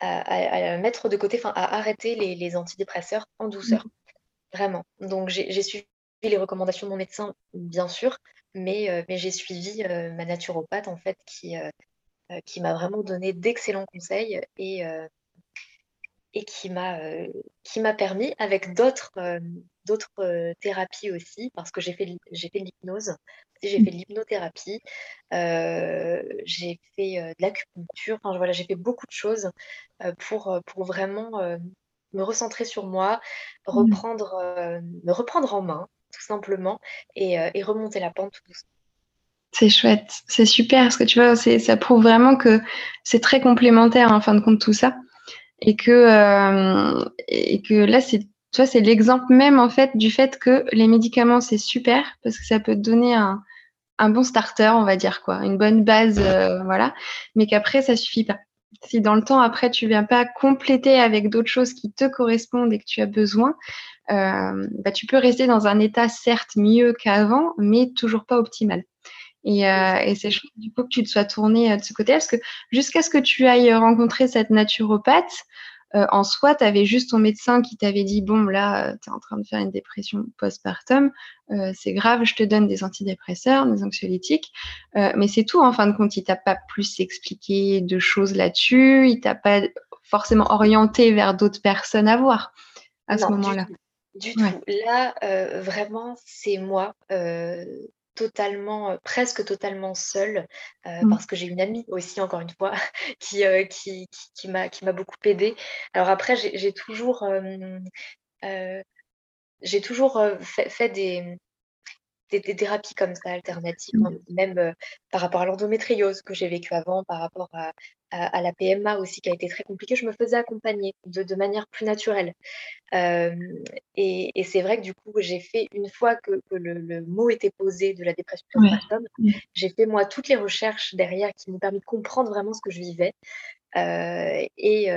à, mettre de côté, enfin à arrêter les, antidépresseurs en douceur, mmh. vraiment. Donc j'ai suivi les recommandations de mon médecin, bien sûr, mais, mais j'ai suivi ma naturopathe en fait qui, euh, qui m'a vraiment donné d'excellents conseils et, euh, et qui m'a euh, qui m'a permis avec d'autres d'autres thérapies aussi parce que j'ai fait j'ai fait de l'hypnose. J'ai fait de l'hypnothérapie j'ai fait de l'acupuncture. Enfin voilà j'ai fait beaucoup de choses pour pour vraiment me recentrer sur moi mmh. reprendre me reprendre en main tout simplement et, et remonter la pente tout doucement c'est chouette, c'est super parce que tu vois, ça prouve vraiment que c'est très complémentaire en fin de compte tout ça. Et que euh, et que là c'est c'est l'exemple même en fait du fait que les médicaments c'est super parce que ça peut te donner un, un bon starter on va dire quoi, une bonne base euh, voilà, mais qu'après ça suffit pas. Si dans le temps après tu viens pas compléter avec d'autres choses qui te correspondent et que tu as besoin, euh, bah, tu peux rester dans un état certes mieux qu'avant, mais toujours pas optimal. Et, euh, et c'est chouette du coup que tu te sois tournée euh, de ce côté parce que jusqu'à ce que tu ailles rencontrer cette naturopathe, euh, en soi, tu avais juste ton médecin qui t'avait dit Bon, là, tu es en train de faire une dépression postpartum, euh, c'est grave, je te donne des antidépresseurs, des anxiolytiques. Euh, mais c'est tout, en fin de compte, il t'a pas plus expliqué de choses là-dessus, il t'a pas forcément orienté vers d'autres personnes à voir à ce moment-là. Du tout. Là, vraiment, c'est moi totalement, presque totalement seule, mmh. parce que j'ai une amie aussi, encore une fois, qui, qui, qui, m'a, qui m'a beaucoup aidée. Alors après, j'ai, toujours, j'ai toujours fait, des, des, thérapies comme ça, alternatives, mmh. hein, même euh, par rapport à l'endométriose que j'ai vécu avant, par rapport à, à, la PMA aussi, qui a été très compliquée, je me faisais accompagner de, de manière plus naturelle. Euh, et, et c'est vrai que du coup, j'ai fait, une fois que, que le, le, mot était posé de la dépression postpartum, mmh. j'ai fait moi toutes les recherches derrière qui m'ont permis de comprendre vraiment ce que je vivais. Euh, et,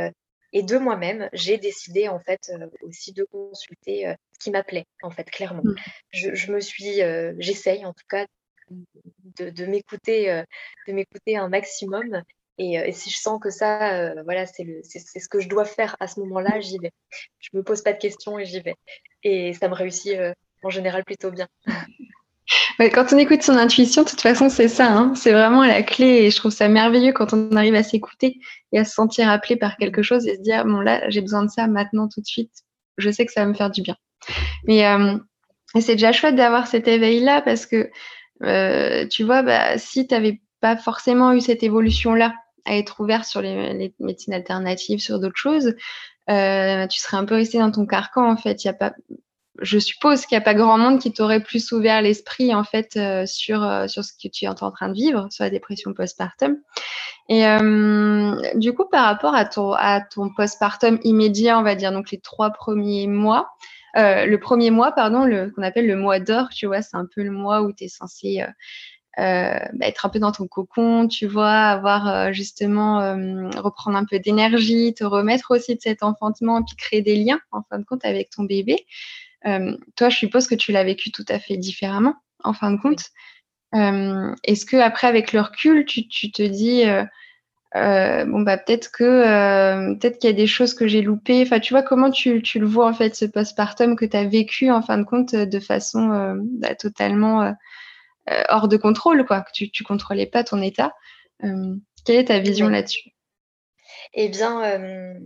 et de moi-même, j'ai décidé en fait euh, aussi de consulter euh, ce qui m'appelait en fait clairement. Mmh. Je, me suis, euh, j'essaye en tout cas de, m'écouter, de m'écouter un maximum. Et, si je sens que ça, voilà, c'est c'est ce que je dois faire à ce moment-là, j'y vais. Je me pose pas de questions et j'y vais. Et ça me réussit en général plutôt bien. Quand on écoute son intuition, de toute façon, c'est ça. Hein. C'est vraiment la clé. Et je trouve ça merveilleux quand on arrive à s'écouter et à se sentir appelé par quelque chose et se dire bon, là, j'ai besoin de ça maintenant, tout de suite. Je sais que ça va me faire du bien. Mais euh, c'est déjà chouette d'avoir cet éveil-là parce que, euh, tu vois, bah, si tu n'avais pas forcément eu cette évolution-là, à être ouvert sur les, médecines alternatives, sur d'autres choses, euh, tu serais un peu resté dans ton carcan en fait. Je suppose qu'il n'y a pas grand monde qui t'aurait plus ouvert l'esprit en fait euh, sur euh, sur ce que tu es en train de vivre, sur la dépression postpartum. Et du coup, par rapport à ton à ton postpartum immédiat, on va dire donc les trois premiers mois. le premier mois, pardon, le qu'on appelle le mois d'or, tu vois, c'est un peu le mois où tu es censé euh, bah, être un peu dans ton cocon, tu vois, avoir euh, justement euh, reprendre un peu d'énergie, te remettre aussi de cet enfantement, puis créer des liens en fin de compte avec ton bébé. Toi, je suppose que tu l'as vécu tout à fait différemment en fin de compte. Est-ce que après, avec le recul, tu, tu te dis bon bah peut-être que peut-être qu'il y a des choses que j'ai loupées. Enfin, tu vois comment tu, tu, le vois en fait ce postpartum que tu as vécu en fin de compte de façon bah, totalement euh, hors de contrôle, quoi, que tu ne contrôlais pas ton état. Euh, quelle est ta vision là-dessus? Eh bien, euh,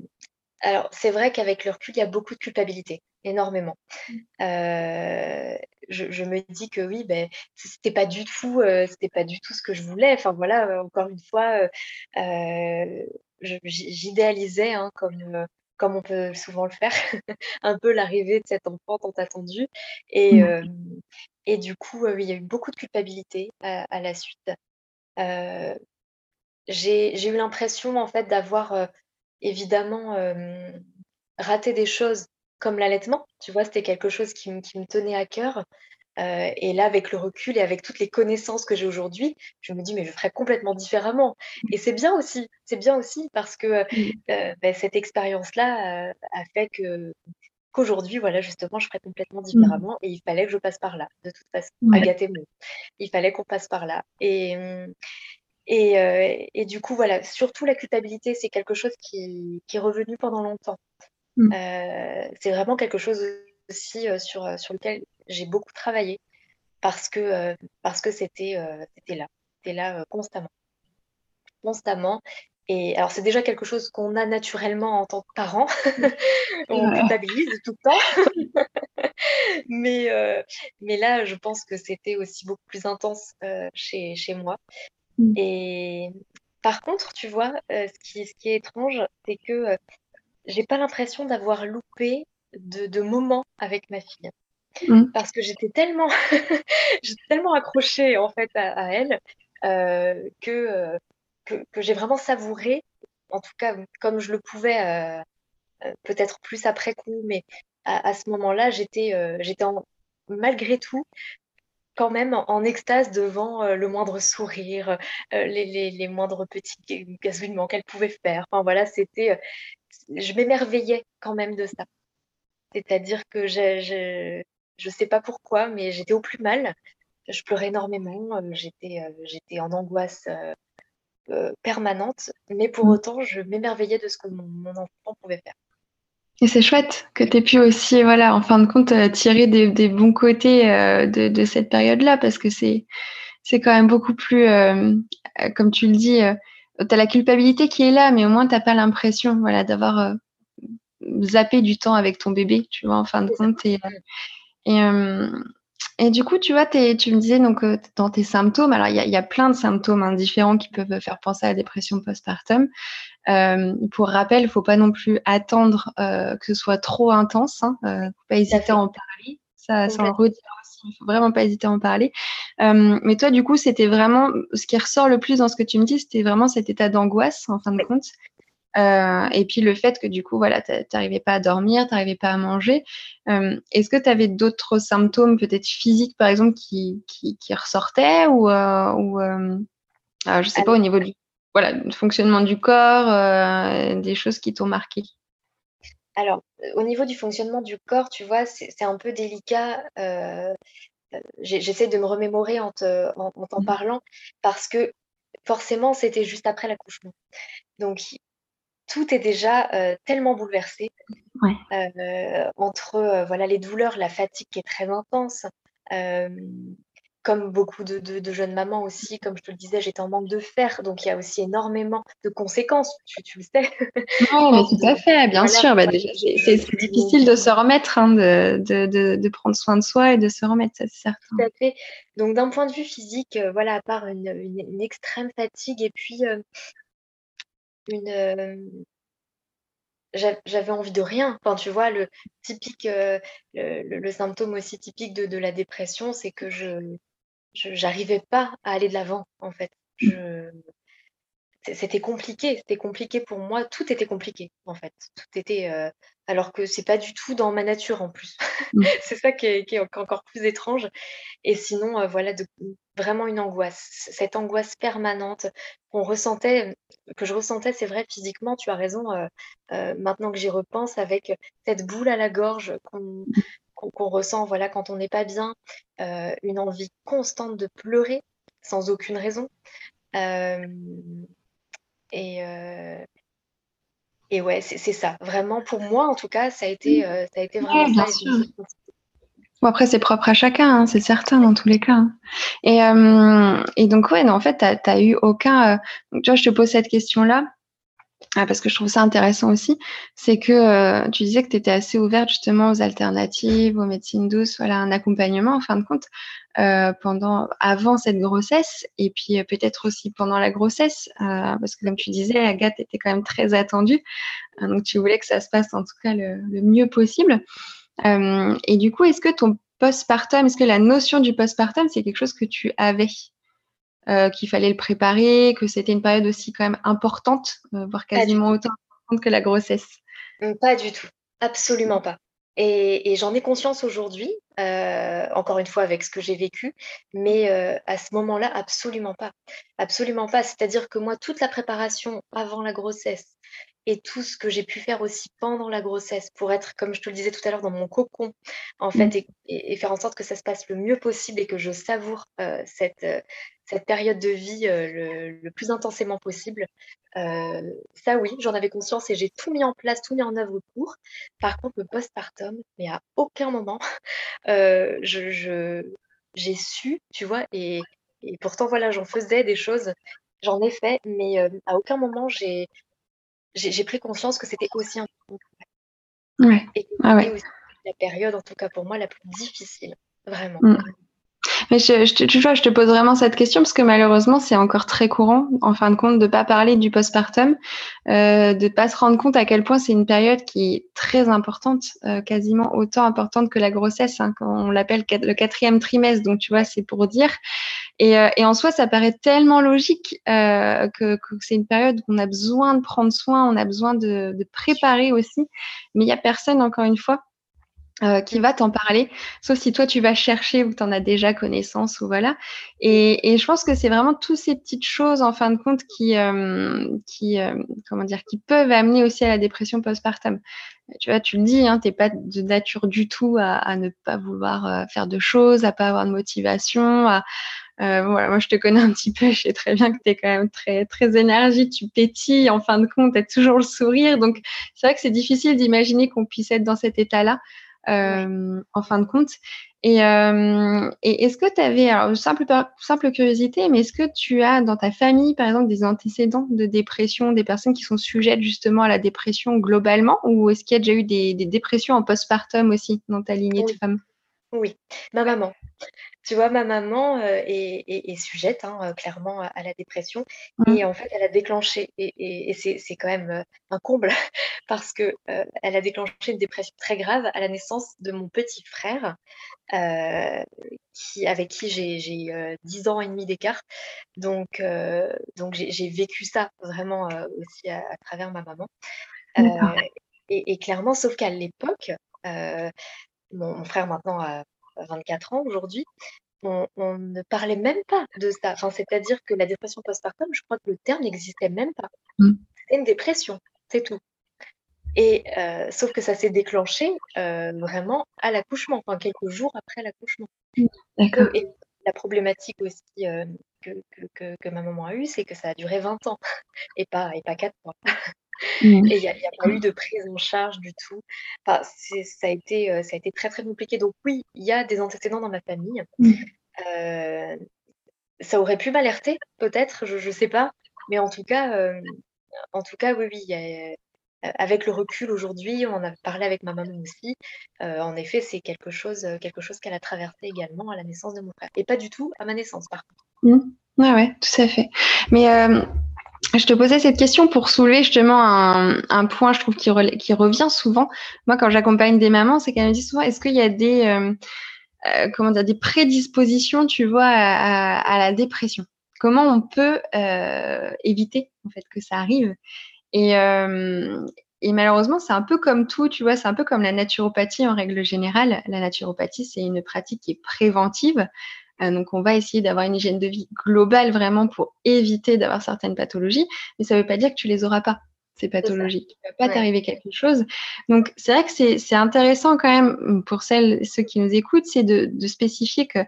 alors c'est vrai qu'avec le recul, il y a beaucoup de culpabilité, énormément. Mmh. je, me dis que oui, ben, c'était pas du tout, c'était pas du tout ce que je voulais. Enfin voilà, encore une fois, j'idéalisais hein, comme comme on peut souvent le faire, un peu l'arrivée de cet enfant tant attendu. Et, mmh. Et du coup, il y a eu beaucoup de culpabilité à, la suite. j'ai eu l'impression, en fait, d'avoir évidemment raté des choses comme l'allaitement. Tu vois, c'était quelque chose qui, me tenait à cœur. et là, avec le recul et avec toutes les connaissances que j'ai aujourd'hui, je me dis, mais je ferais complètement différemment. Mmh. Et c'est bien aussi, c'est bien aussi parce que mmh. bah, cette expérience-là a fait que Aujourd'hui, voilà, justement, je ferais complètement mmh. différemment et il fallait que je passe par là, de toute façon, à gâter Il fallait qu'on passe par là. Et, et, euh, et, du coup, voilà, surtout la culpabilité, c'est quelque chose qui, qui, est revenu pendant longtemps. Mmh. Euh, c'est vraiment quelque chose aussi euh, sur, sur lequel j'ai beaucoup travaillé parce que parce que c'était c'était là, c'était là constamment. Constamment. Et alors, c'est déjà quelque chose qu'on a naturellement en tant que parent. on culpabilise tout le temps. mais, mais là, je pense que c'était aussi beaucoup plus intense chez, chez moi. Mm. Et par contre, tu vois, euh, ce, qui, ce qui est étrange, c'est que j'ai pas l'impression d'avoir loupé de, de, moments avec ma fille. Mm. Parce que j'étais tellement, tellement accrochée en fait à, à elle que que, j'ai vraiment savouré, en tout cas comme je le pouvais, euh, euh, peut-être plus après coup, mais à, ce moment-là, j'étais euh, j'étais malgré tout quand même en, extase devant le moindre sourire, les, les, moindres petits gazouillements qu'elle pouvait faire. Enfin voilà, c'était, je m'émerveillais quand même de ça. C'est-à-dire que je ne sais pas pourquoi, mais j'étais au plus mal. Je pleurais énormément, j'étais j'étais en angoisse euh, permanente, mais pour mmh. autant, je m'émerveillais de ce que mon, enfant pouvait faire. Et c'est chouette que tu aies pu aussi, voilà, en fin de compte, euh, tirer des, bons côtés euh, de, cette période-là, parce que c'est, c'est quand même beaucoup plus, comme tu le dis, tu as la culpabilité qui est là, mais au moins, tu n'as pas l'impression voilà, d'avoir zappé du temps avec ton bébé, tu vois, en fin de compte. Et, et, et du coup, tu vois, tu me disais donc euh, dans tes symptômes, alors il y, a plein de symptômes hein, différents qui peuvent faire penser à la dépression postpartum. Euh, pour rappel, il ne faut pas non plus attendre euh, que ce soit trop intense. Il hein, ne faut pas hésiter à en parler. Ça, ça en aussi. Il ne faut vraiment pas hésiter à en parler. mais toi, du coup, c'était vraiment ce qui ressort le plus dans ce que tu me dis, c'était vraiment cet état d'angoisse en fin de compte. Euh, et puis le fait que du coup, voilà, tu n'arrivais pas à dormir, tu n'arrivais pas à manger. Euh, est-ce que tu avais d'autres symptômes, peut-être physiques par exemple, qui, qui, ressortaient ou, euh, ou je sais pas, au niveau du voilà, fonctionnement du corps, des choses qui t'ont marqué Alors, au niveau du fonctionnement du corps, tu vois, c'est un peu délicat. J'essaie de me remémorer en t'en en, mmh. parlant parce que forcément, c'était juste après l'accouchement. Donc, tout est déjà euh, tellement bouleversé euh, entre euh, voilà les douleurs, la fatigue qui est très intense, comme beaucoup de, jeunes mamans aussi, comme je te le disais, j'étais en manque de fer, donc il y a aussi énormément de conséquences, tu, le sais. Oui, tout à fait, bien sûr. Bah, c'est difficile de se remettre, hein, de, prendre soin de soi et de se remettre, ça c'est certain. Tout à fait. Donc d'un point de vue physique, euh, voilà, à part une, extrême fatigue et puis euh, une... Euh, j'avais envie de rien. Enfin, tu vois, le typique, le, symptôme aussi typique de la dépression, c'est que je, j'arrivais pas à aller de l'avant, en fait. Je... C'était compliqué, c'était compliqué pour moi, tout était compliqué, en fait. Tout était. Euh, alors que c'est pas du tout dans ma nature en plus. Mmh. c'est ça qui est, encore plus étrange. Et sinon, euh, voilà, de, vraiment une angoisse. Cette angoisse permanente qu'on ressentait, que je ressentais, c'est vrai, physiquement, tu as raison, euh, maintenant que j'y repense, avec cette boule à la gorge qu'on qu'on ressent voilà, quand on n'est pas bien, euh, une envie constante de pleurer sans aucune raison. Euh, et, euh, et ouais, c'est ça. Vraiment, pour moi, en tout cas, ça a été, ça a été vraiment ça. Bon, après, c'est propre à chacun, hein, c'est certain dans tous les cas. Hein. Et, et, donc, ouais, non, en fait, tu n'as eu aucun. tu vois, je te pose cette question-là parce que je trouve ça intéressant aussi, c'est que euh, tu disais que tu étais assez ouverte justement aux alternatives, aux médecines douces, voilà, un accompagnement en fin de compte euh, pendant, avant cette grossesse et puis euh, peut-être aussi pendant la grossesse, parce que comme tu disais, Agathe était quand même très attendue, donc tu voulais que ça se passe en tout cas le, le mieux possible. et du coup, est-ce que ton postpartum, est-ce que la notion du postpartum, c'est quelque chose que tu avais? Euh, qu'il fallait le préparer, que c'était une période aussi quand même importante, euh, voire quasiment autant importante que la grossesse mmh, Pas du tout, absolument pas. Et, j'en ai conscience aujourd'hui, euh, encore une fois avec ce que j'ai vécu, mais à ce moment-là, absolument pas. Absolument pas. C'est-à-dire que moi, toute la préparation avant la grossesse et tout ce que j'ai pu faire aussi pendant la grossesse pour être, comme je te le disais tout à l'heure, dans mon cocon, en fait, mmh. et, faire en sorte que ça se passe le mieux possible et que je savoure euh, cette, euh, cette période de vie euh, le, plus intensément possible. ça, oui, j'en avais conscience et j'ai tout mis en place, tout mis en œuvre pour. Par contre, le postpartum, mais à aucun moment, je, j'ai su, tu vois, et, et pourtant, voilà, j'en faisais des choses, j'en ai fait, mais à aucun moment j'ai j'ai pris conscience que c'était aussi un ouais. Et ah ouais. aussi la période, en tout cas pour moi, la plus difficile, vraiment. Mm. Mais tu vois, je te pose vraiment cette question parce que malheureusement, c'est encore très courant, en fin de compte, de ne pas parler du postpartum, euh, de ne pas se rendre compte à quel point c'est une période qui est très importante, euh, quasiment autant importante que la grossesse, hein, quand on l'appelle le quatrième trimestre. Donc, tu vois, c'est pour dire. Et, euh, en soi, ça paraît tellement logique euh, que, c'est une période où on a besoin de prendre soin, on a besoin de, de préparer aussi. Mais il n'y a personne, encore une fois, euh, qui va t'en parler, sauf si toi tu vas chercher ou tu en as déjà connaissance ou voilà. Et, je pense que c'est vraiment toutes ces petites choses en fin de compte qui, euh, euh, comment dire, qui peuvent amener aussi à la dépression postpartum. Tu vois, tu le dis, hein, t'es pas de nature du tout à, ne pas vouloir faire de choses, à pas avoir de motivation, voilà, moi je te connais un petit peu, je sais très bien que tu es quand même très très énergique, tu pétilles en fin de compte, tu as toujours le sourire. Donc c'est vrai que c'est difficile d'imaginer qu'on puisse être dans cet état-là. Euh, en fin de compte. Et, euh, et est-ce que tu avais, alors, simple, simple curiosité, mais est-ce que tu as dans ta famille, par exemple, des antécédents de dépression, des personnes qui sont sujettes justement à la dépression globalement, ou est-ce qu'il y a déjà eu des, dépressions en postpartum aussi dans ta lignée de femmes? Oui, ma maman. Tu vois, ma maman euh, est, sujette hein, euh, clairement à la dépression mmh. et en fait, elle a déclenché, et, c'est quand même euh, un comble parce que elle a déclenché une dépression très grave à la naissance de mon petit frère, qui, avec qui j'ai 10 ans et demi d'écart. Donc, donc j'ai vécu ça vraiment aussi à, travers ma maman. et, clairement, sauf qu'à l'époque, mon frère maintenant a 24 ans aujourd'hui, on, ne parlait même pas de ça. Enfin, c'est-à-dire que la dépression postpartum, je crois que le terme n'existait même pas. C'était une dépression, c'est tout. Et euh, sauf que ça s'est déclenché euh, vraiment à l'accouchement, enfin quelques jours après l'accouchement. Et la problématique aussi euh, que, que, ma maman a eue, c'est que ça a duré 20 ans et pas, et pas 4 mois. Mmh. Et il n'y a, pas eu de prise en charge du tout. Enfin, ça, a été, euh, ça a été très très compliqué. Donc oui, il y a des antécédents dans ma famille. Mmh. ça aurait pu m'alerter, peut-être, je ne sais pas. Mais en tout cas, en tout cas oui, oui, avec le recul aujourd'hui, on en a parlé avec ma maman aussi. en effet, c'est quelque chose, quelque chose qu'elle a traversé également à la naissance de mon frère. Et pas du tout à ma naissance, par contre. Mmh. Ouais, ouais, tout à fait. Mais je te posais cette question pour soulever justement un, point, je trouve, qui, revient souvent. Moi, quand j'accompagne des mamans, c'est qu'elles me disent souvent, est-ce qu'il y a des, euh, euh, comment dire, des prédispositions, tu vois, à, la dépression? Comment on peut euh, éviter, en fait, que ça arrive? Et, et malheureusement, c'est un peu comme tout, tu vois, c'est un peu comme la naturopathie en règle générale. La naturopathie, c'est une pratique qui est préventive. Euh, donc, on va essayer d'avoir une hygiène de vie globale vraiment pour éviter d'avoir certaines pathologies, mais ça ne veut pas dire que tu les auras pas ces pathologies. Il ne va pas t'arriver quelque chose. Donc, c'est vrai que c'est intéressant quand même pour celles, ceux qui nous écoutent, c'est de, de, spécifier que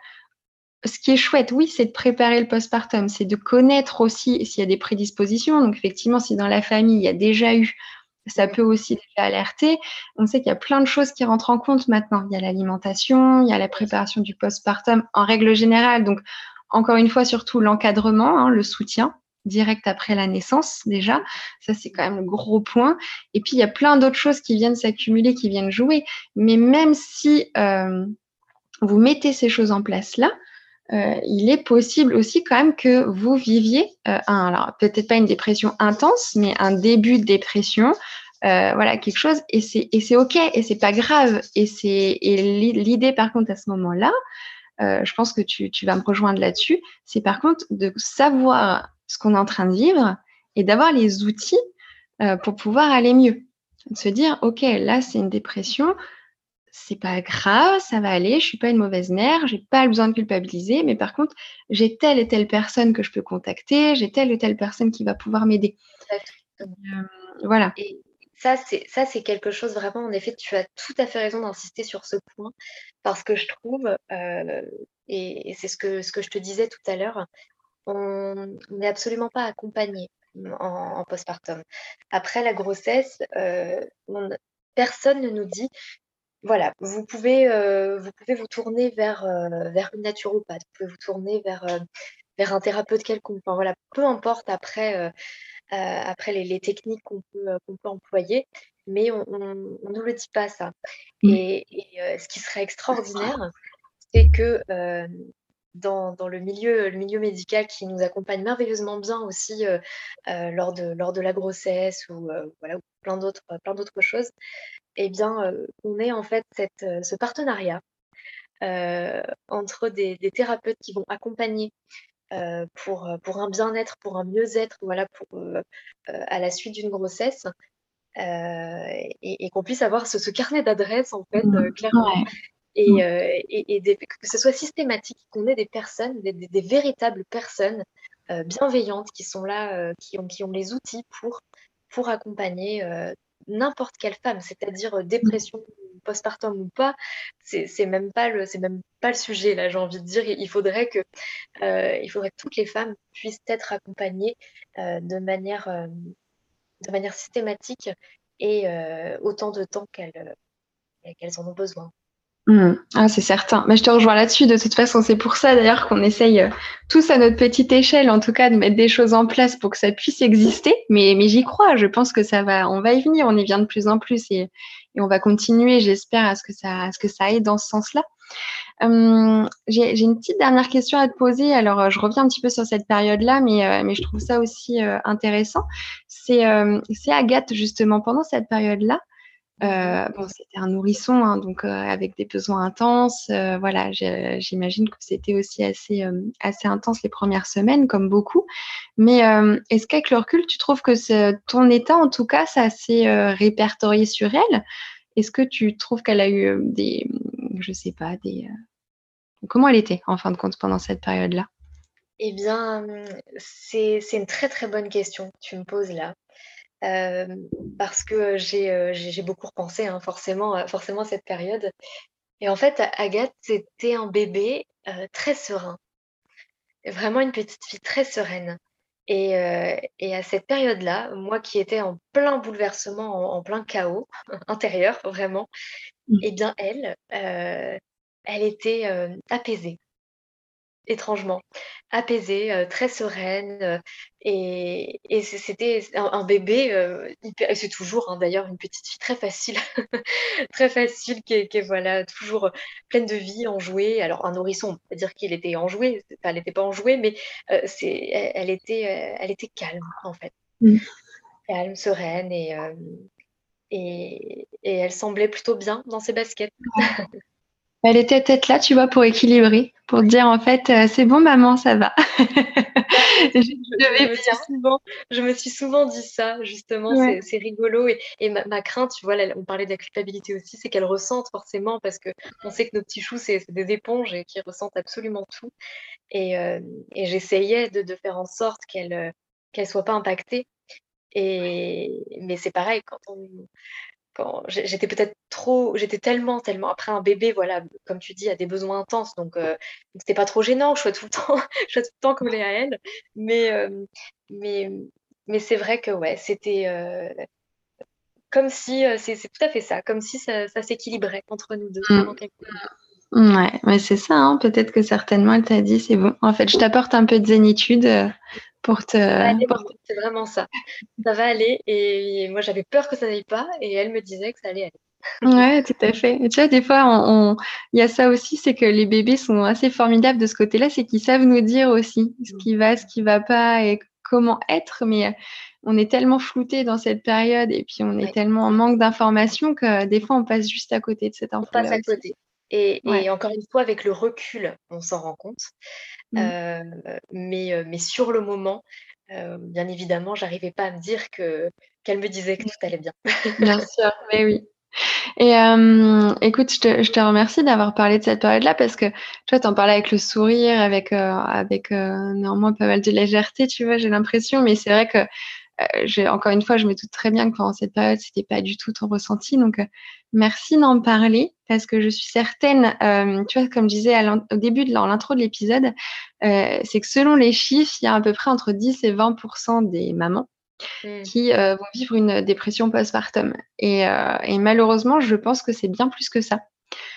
ce qui est chouette, oui, c'est de préparer le postpartum, c'est de connaître aussi s'il y a des prédispositions. Donc, effectivement, si dans la famille, il y a déjà eu ça peut aussi déjà alerter. On sait qu'il y a plein de choses qui rentrent en compte maintenant. Il y a l'alimentation, il y a la préparation du postpartum en règle générale. Donc, encore une fois, surtout l'encadrement, hein, le soutien direct après la naissance déjà. Ça, c'est quand même le gros point. Et puis, il y a plein d'autres choses qui viennent s'accumuler, qui viennent jouer. Mais même si euh, vous mettez ces choses en place là, euh, il est possible aussi quand même que vous viviez euh, alors peut-être pas une dépression intense, mais un début de dépression, euh, voilà quelque chose, et c'est et c'est ok, et c'est pas grave, et c'est et l'idée par contre à ce moment-là, je pense que tu, tu vas me rejoindre là-dessus, c'est par contre de savoir ce qu'on est en train de vivre et d'avoir les outils pour pouvoir aller mieux, de se dire ok là c'est une dépression, c'est pas grave, ça va aller, je suis pas une mauvaise mère, j'ai pas besoin de culpabiliser, mais par contre, j'ai telle et telle personne que je peux contacter, j'ai telle et telle personne qui va pouvoir m'aider. Euh, voilà. Et ça, c'est ça, c'est quelque chose vraiment. En effet, tu as tout à fait raison d'insister sur ce point parce que je trouve, euh, et, c'est ce que ce que je te disais tout à l'heure, on n'est absolument pas accompagné en, postpartum. Après la grossesse, euh, personne ne nous dit voilà, vous pouvez, euh, vous pouvez vous tourner vers, euh, vers une naturopathe, vous pouvez vous tourner vers, euh, vers un thérapeute quelconque. Enfin, voilà, peu importe après, après les, techniques qu'on peut, qu'on peut employer, mais on, ne nous le dit pas ça. Mmh. Et, ce qui serait extraordinaire, c'est que dans, dans le milieu, le milieu médical qui nous accompagne merveilleusement bien aussi lors de, lors de la grossesse ou voilà, ou plein d'autres, plein d'autres choses, eh bien, on est en fait ce partenariat entre des, thérapeutes qui vont accompagner pour, pour un bien-être, pour un mieux-être, voilà, pour, à la suite d'une grossesse, et, qu'on puisse avoir ce, carnet d'adresses, en fait, mmh. clairement. Et, que ce soit systématique, qu'on ait des personnes, des, véritables personnes bienveillantes qui sont là, qui, ont, qui ont les outils pour, pour accompagner n'importe quelle femme, c'est-à-dire euh, dépression postpartum ou pas, c'est même pas le c'est même pas le sujet là, j'ai envie de dire. Il faudrait que euh, il faudrait que toutes les femmes puissent être accompagnées euh, de manière de manière systématique et autant de temps qu'elles qu'elles en ont besoin. Mmh. Ah, c'est certain. Mais je te rejoins là-dessus. De toute façon, c'est pour ça d'ailleurs qu'on essaye euh, tous à notre petite échelle, en tout cas, de mettre des choses en place pour que ça puisse exister. Mais, j'y crois. Je pense que ça va, on va y venir. On y vient de plus en plus et, on va continuer. J'espère à ce que ça, à ce que ça aille dans ce sens-là. Hum, j'ai une petite dernière question à te poser. Alors, euh, je reviens un petit peu sur cette période-là, mais, euh, mais je trouve ça aussi intéressant. C'est Agathe, justement, pendant cette période-là, bon, c'était un nourrisson, hein, donc euh, avec des besoins intenses. Euh, voilà, j'imagine que c'était aussi assez, assez intense les premières semaines, comme beaucoup. Mais est-ce qu'avec le recul, tu trouves que ton état, en tout cas, ça s'est répertorié sur elle? Est-ce que tu trouves qu'elle a eu des, je sais pas, des comment elle était en fin de compte pendant cette période-là? Eh bien, c'est une très très bonne question que tu me poses là parce que j'ai beaucoup repensé, hein, forcément, forcément cette période. Et en fait, Agathe, c'était un bébé très serein, vraiment une petite fille très sereine. Et, et à cette période-là, moi qui étais en plein bouleversement, en, plein chaos intérieur, vraiment, mmh. eh bien elle, elle était apaisée. Étrangement, apaisée, très sereine, et c'était un bébé, c'est toujours, hein, d'ailleurs une petite fille très facile, très facile qui est voilà, toujours, pleine de vie, enjouée. Alors un nourrisson, on peut dire qu'il était enjoué, enfin elle n'était pas enjouée, mais c'est elle était, elle était calme en fait. Mmh. Calme, sereine et et elle semblait plutôt bien dans ses baskets. Elle était peut-être là, tu vois, pour équilibrer, pour dire en fait, euh, c'est bon, maman, ça va. je, me suis souvent, je, me suis souvent, dit ça, justement, c'est rigolo. Et, ma, crainte, tu vois, on parlait de la culpabilité aussi, c'est qu'elle ressente forcément, parce qu'on sait que nos petits choux, c'est des éponges et qui ressentent absolument tout. Et, euh, j'essayais de, faire en sorte qu'elle ne euh, soit pas impactée. Et, mais c'est pareil, quand on, j'étais peut-être trop, j'étais tellement, tellement après un bébé, voilà, comme tu dis, a des besoins intenses, donc euh, c'était pas trop gênant, je sois tout le temps, je sois tout le temps collée à elle, mais euh, mais mais c'est vrai que ouais, c'était euh, comme si c'est tout à fait ça, comme si ça, s'équilibrait entre nous deux. Mmh. Ouais, mais c'est ça, hein. peut-être que certainement elle t'a dit c'est bon. En fait, je t'apporte un peu de zénitude pour te. C'est vraiment ça. Ça va aller. Et moi, j'avais peur que ça n'aille pas. Et elle me disait que ça allait aller. Ouais, tout à fait. Et tu vois, des fois, il y a ça aussi, c'est que les bébés sont assez formidables de ce côté-là, c'est qu'ils savent nous dire aussi ce qui va, ce qui va pas et comment être. Mais euh, on est tellement flouté dans cette période et puis on est tellement en manque d'informations que des fois, on passe juste à côté de cette information. On passe à côté. Et, encore une fois, avec le recul, on s'en rend compte. Mmh. Euh, mais, mais sur le moment, euh, bien évidemment, j'arrivais pas à me dire que qu'elle me disait que tout allait bien. Bien sûr, mais oui. Et écoute, je te, je te, remercie d'avoir parlé de cette période-là parce que tu vois, en parlais avec le sourire, avec, avec néanmoins pas mal de légèreté, tu vois, j'ai l'impression, mais c'est vrai que euh, encore une fois, je me doute très bien que pendant cette période, c'était pas du tout ton ressenti. Donc, euh, merci d'en parler parce que je suis certaine, euh, tu vois, comme je disais au début de l'intro de l'épisode, c'est que selon les chiffres, il y a à peu près entre 10 et 20% des mamans mmh. qui vont vivre une dépression postpartum. Et, et malheureusement, je pense que c'est bien plus que ça.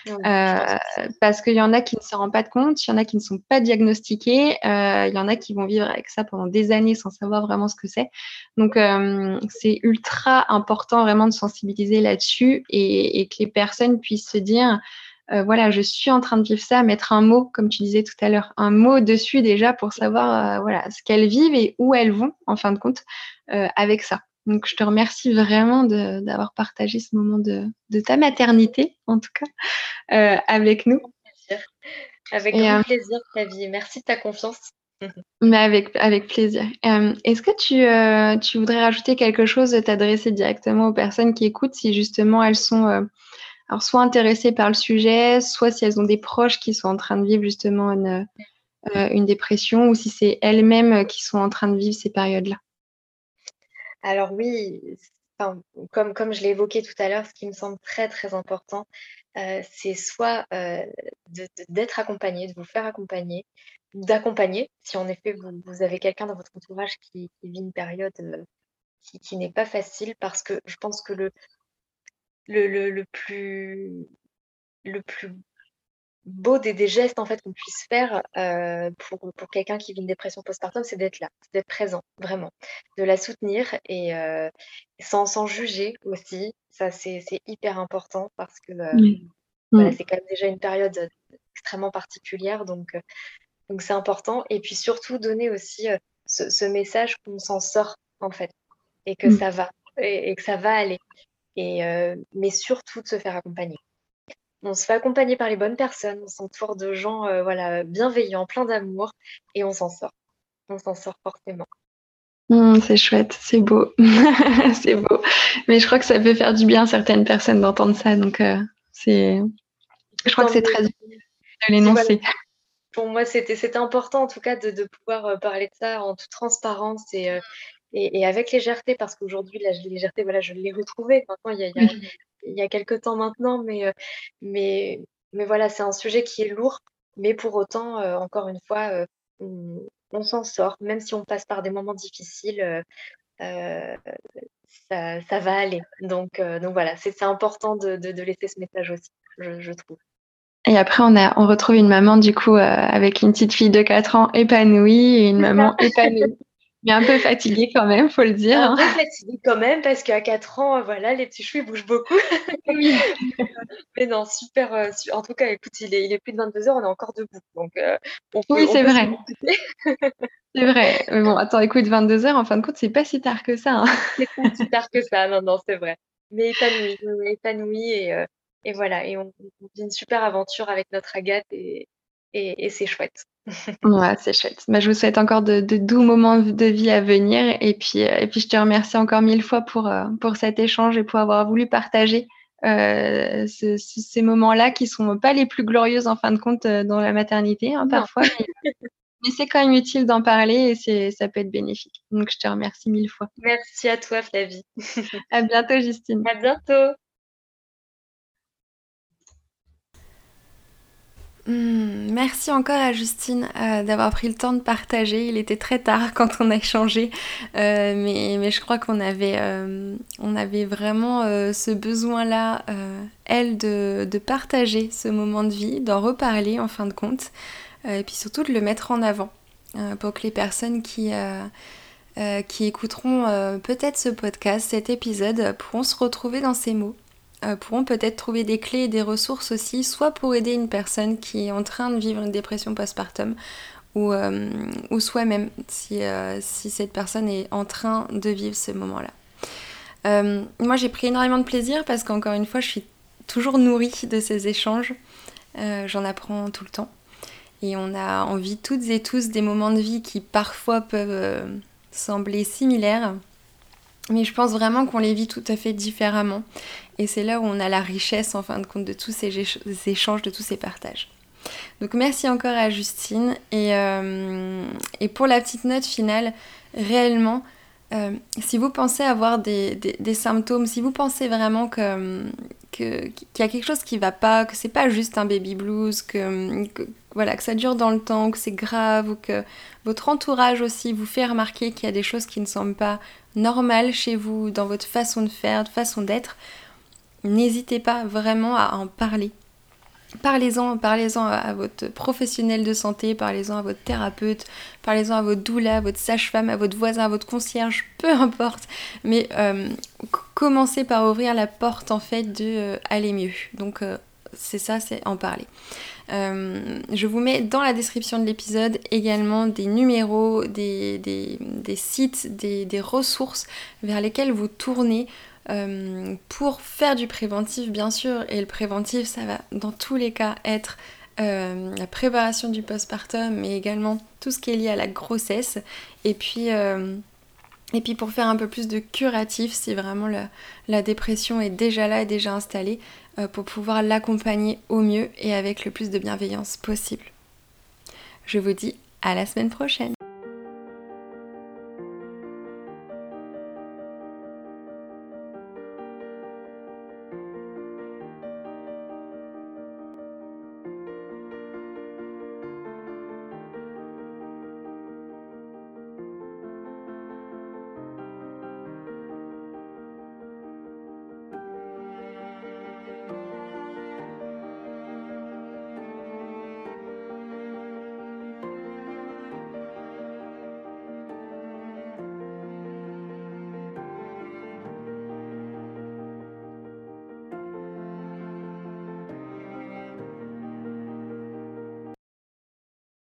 Euh, parce qu'il y en a qui ne se rendent pas compte, il y en a qui ne sont pas diagnostiqués, euh, il y en a qui vont vivre avec ça pendant des années sans savoir vraiment ce que c'est. Donc, euh, c'est ultra important vraiment de sensibiliser là-dessus et, et, que les personnes puissent se dire, voilà, je suis en train de vivre ça, mettre un mot, comme tu disais tout à l'heure, un mot dessus déjà pour savoir voilà, ce qu'elles vivent et où elles vont, en fin de compte, avec ça. Donc, je te remercie vraiment d'avoir partagé ce moment de, ta maternité, en tout cas, euh, avec nous. Avec grand euh, plaisir, Flavie. Merci de ta confiance. Mais avec, avec plaisir. Euh, est-ce que tu, tu, voudrais rajouter quelque chose, t'adresser directement aux personnes qui écoutent, si justement elles sont alors soit intéressées par le sujet, soit si elles ont des proches qui sont en train de vivre justement une, une dépression, ou si c'est elles-mêmes qui sont en train de vivre ces périodes-là? Alors oui, comme, comme je l'ai évoqué tout à l'heure, ce qui me semble très très important, euh, c'est soit euh, d'être accompagné, de vous faire accompagner, d'accompagner, si en effet vous, avez quelqu'un dans votre entourage qui, vit une période euh, qui, n'est pas facile, parce que je pense que le, le plus, le plus beau des, gestes en fait qu'on puisse faire euh, pour, pour quelqu'un qui vit une dépression postpartum, c'est d'être là, d'être présent, vraiment, de la soutenir et euh, sans, sans, juger aussi. Ça, c'est hyper important parce que euh, mm. c'est quand même déjà une période extrêmement particulière, donc donc c'est important. Et puis surtout donner aussi ce, message qu'on s'en sort en fait et que mm. ça va et, et, que ça va aller. Et mais surtout de se faire accompagner on se fait accompagner par les bonnes personnes, on s'entoure de gens euh, voilà, bienveillants, pleins d'amour, et on s'en sort. On s'en sort forcément. Mmh, c'est chouette, c'est beau. c'est beau. Mais je crois que ça peut faire du bien à certaines personnes d'entendre ça. Donc, euh, c'est. Je crois que c'est très utile de l'énoncer. Pour moi, c'était important en tout cas de, pouvoir euh, parler de ça en toute transparence et, et, avec légèreté, parce qu'aujourd'hui, la légèreté, voilà, je l'ai retrouvée. Maintenant, il y a, il y a quelques temps maintenant, mais, euh, mais, mais voilà, c'est un sujet qui est lourd, mais pour autant, euh, encore une fois, euh, on, s'en sort, même si on passe par des moments difficiles, ça, ça, va aller. Donc, donc voilà, c'est important de, de, laisser ce message aussi, je, je trouve. Et après, on, a, on retrouve une maman, du coup, avec une petite fille de 4 ans épanouie et une maman épanouie. Mais un peu fatiguée quand même, faut le dire. Un peu fatiguée quand même, parce qu'à 4 ans, voilà, les petits choux, ils bougent beaucoup. Oui. mais non, super, En tout cas, écoute, il est, il est plus de 22 heures, on est encore debout. Donc, oui, c'est vrai. c'est vrai. Mais bon, attends, écoute, 22 heures, en fin de compte, c'est pas si tard que ça. Hein. c'est pas si tard que ça, non, non, c'est vrai. Mais épanoui, épanoui et, et voilà. Et on, vit une super aventure avec notre Agathe et, et c'est chouette. Ouais, c'est chouette. Bah, je vous souhaite encore de, doux moments de vie à venir. Et puis, euh, et puis je te remercie encore mille fois pour, euh, pour cet échange et pour avoir voulu partager euh, ces moments-là qui sont pas les plus glorieux en fin de compte dans la maternité, hein, parfois. Mais, c'est quand même utile d'en parler et ça peut être bénéfique. Donc, je te remercie mille fois. Merci à toi, Flavie. à bientôt, Justine. À bientôt. Hmm, merci encore à Justine euh, d'avoir pris le temps de partager. Il était très tard quand on a échangé, euh, mais, je crois qu'on avait, euh, avait vraiment ce besoin-là, elle, de, partager ce moment de vie, d'en reparler en fin de compte, et puis surtout de le mettre en avant pour que les personnes qui écouteront peut-être ce podcast, cet épisode, pourront se retrouver dans ces mots. Euh, pourront peut-être trouver des clés et des ressources aussi, soit pour aider une personne qui est en train de vivre une dépression postpartum, ou, euh, soi-même, si, euh, si, cette personne est en train de vivre ce moment-là. moi, j'ai pris énormément de plaisir parce qu'encore une fois, je suis toujours nourrie de ces échanges. J'en apprends tout le temps. Et on a envie toutes et tous des moments de vie qui parfois peuvent sembler similaires, mais je pense vraiment qu'on les vit tout à fait différemment. Et c'est là où on a la richesse, en fin de compte, de tous ces échanges, de tous ces partages. Donc merci encore à Justine. Et, euh, pour la petite note finale, réellement, euh, si vous pensez avoir des, symptômes, si vous pensez vraiment qu'il y a quelque chose qui va pas, que c'est pas juste un baby blues, que, voilà, que ça dure dans le temps, que c'est grave, ou que votre entourage aussi vous fait remarquer qu'il y a des choses qui ne semblent pas normales chez vous, dans votre façon de faire, de façon d'être, n'hésitez pas vraiment à en parler. Parlez-en, parlez-en à votre professionnel de santé, parlez-en à votre thérapeute, parlez-en à votre doula, à votre sage-femme, à votre voisin, à votre concierge, peu importe. Mais euh, commencez par ouvrir la porte en fait de euh, aller mieux. Donc euh, c'est ça, c'est en parler. je vous mets dans la description de l'épisode également des numéros, des, sites, des, des ressources vers lesquelles vous tournez euh, pour faire du préventif, bien sûr, et le préventif, ça va dans tous les cas être euh, la préparation du postpartum, mais également tout ce qui est lié à la grossesse. Et puis, euh, et puis pour faire un peu plus de curatif, si vraiment la, dépression est déjà là et déjà installée, pour pouvoir l'accompagner au mieux et avec le plus de bienveillance possible. Je vous dis à la semaine prochaine.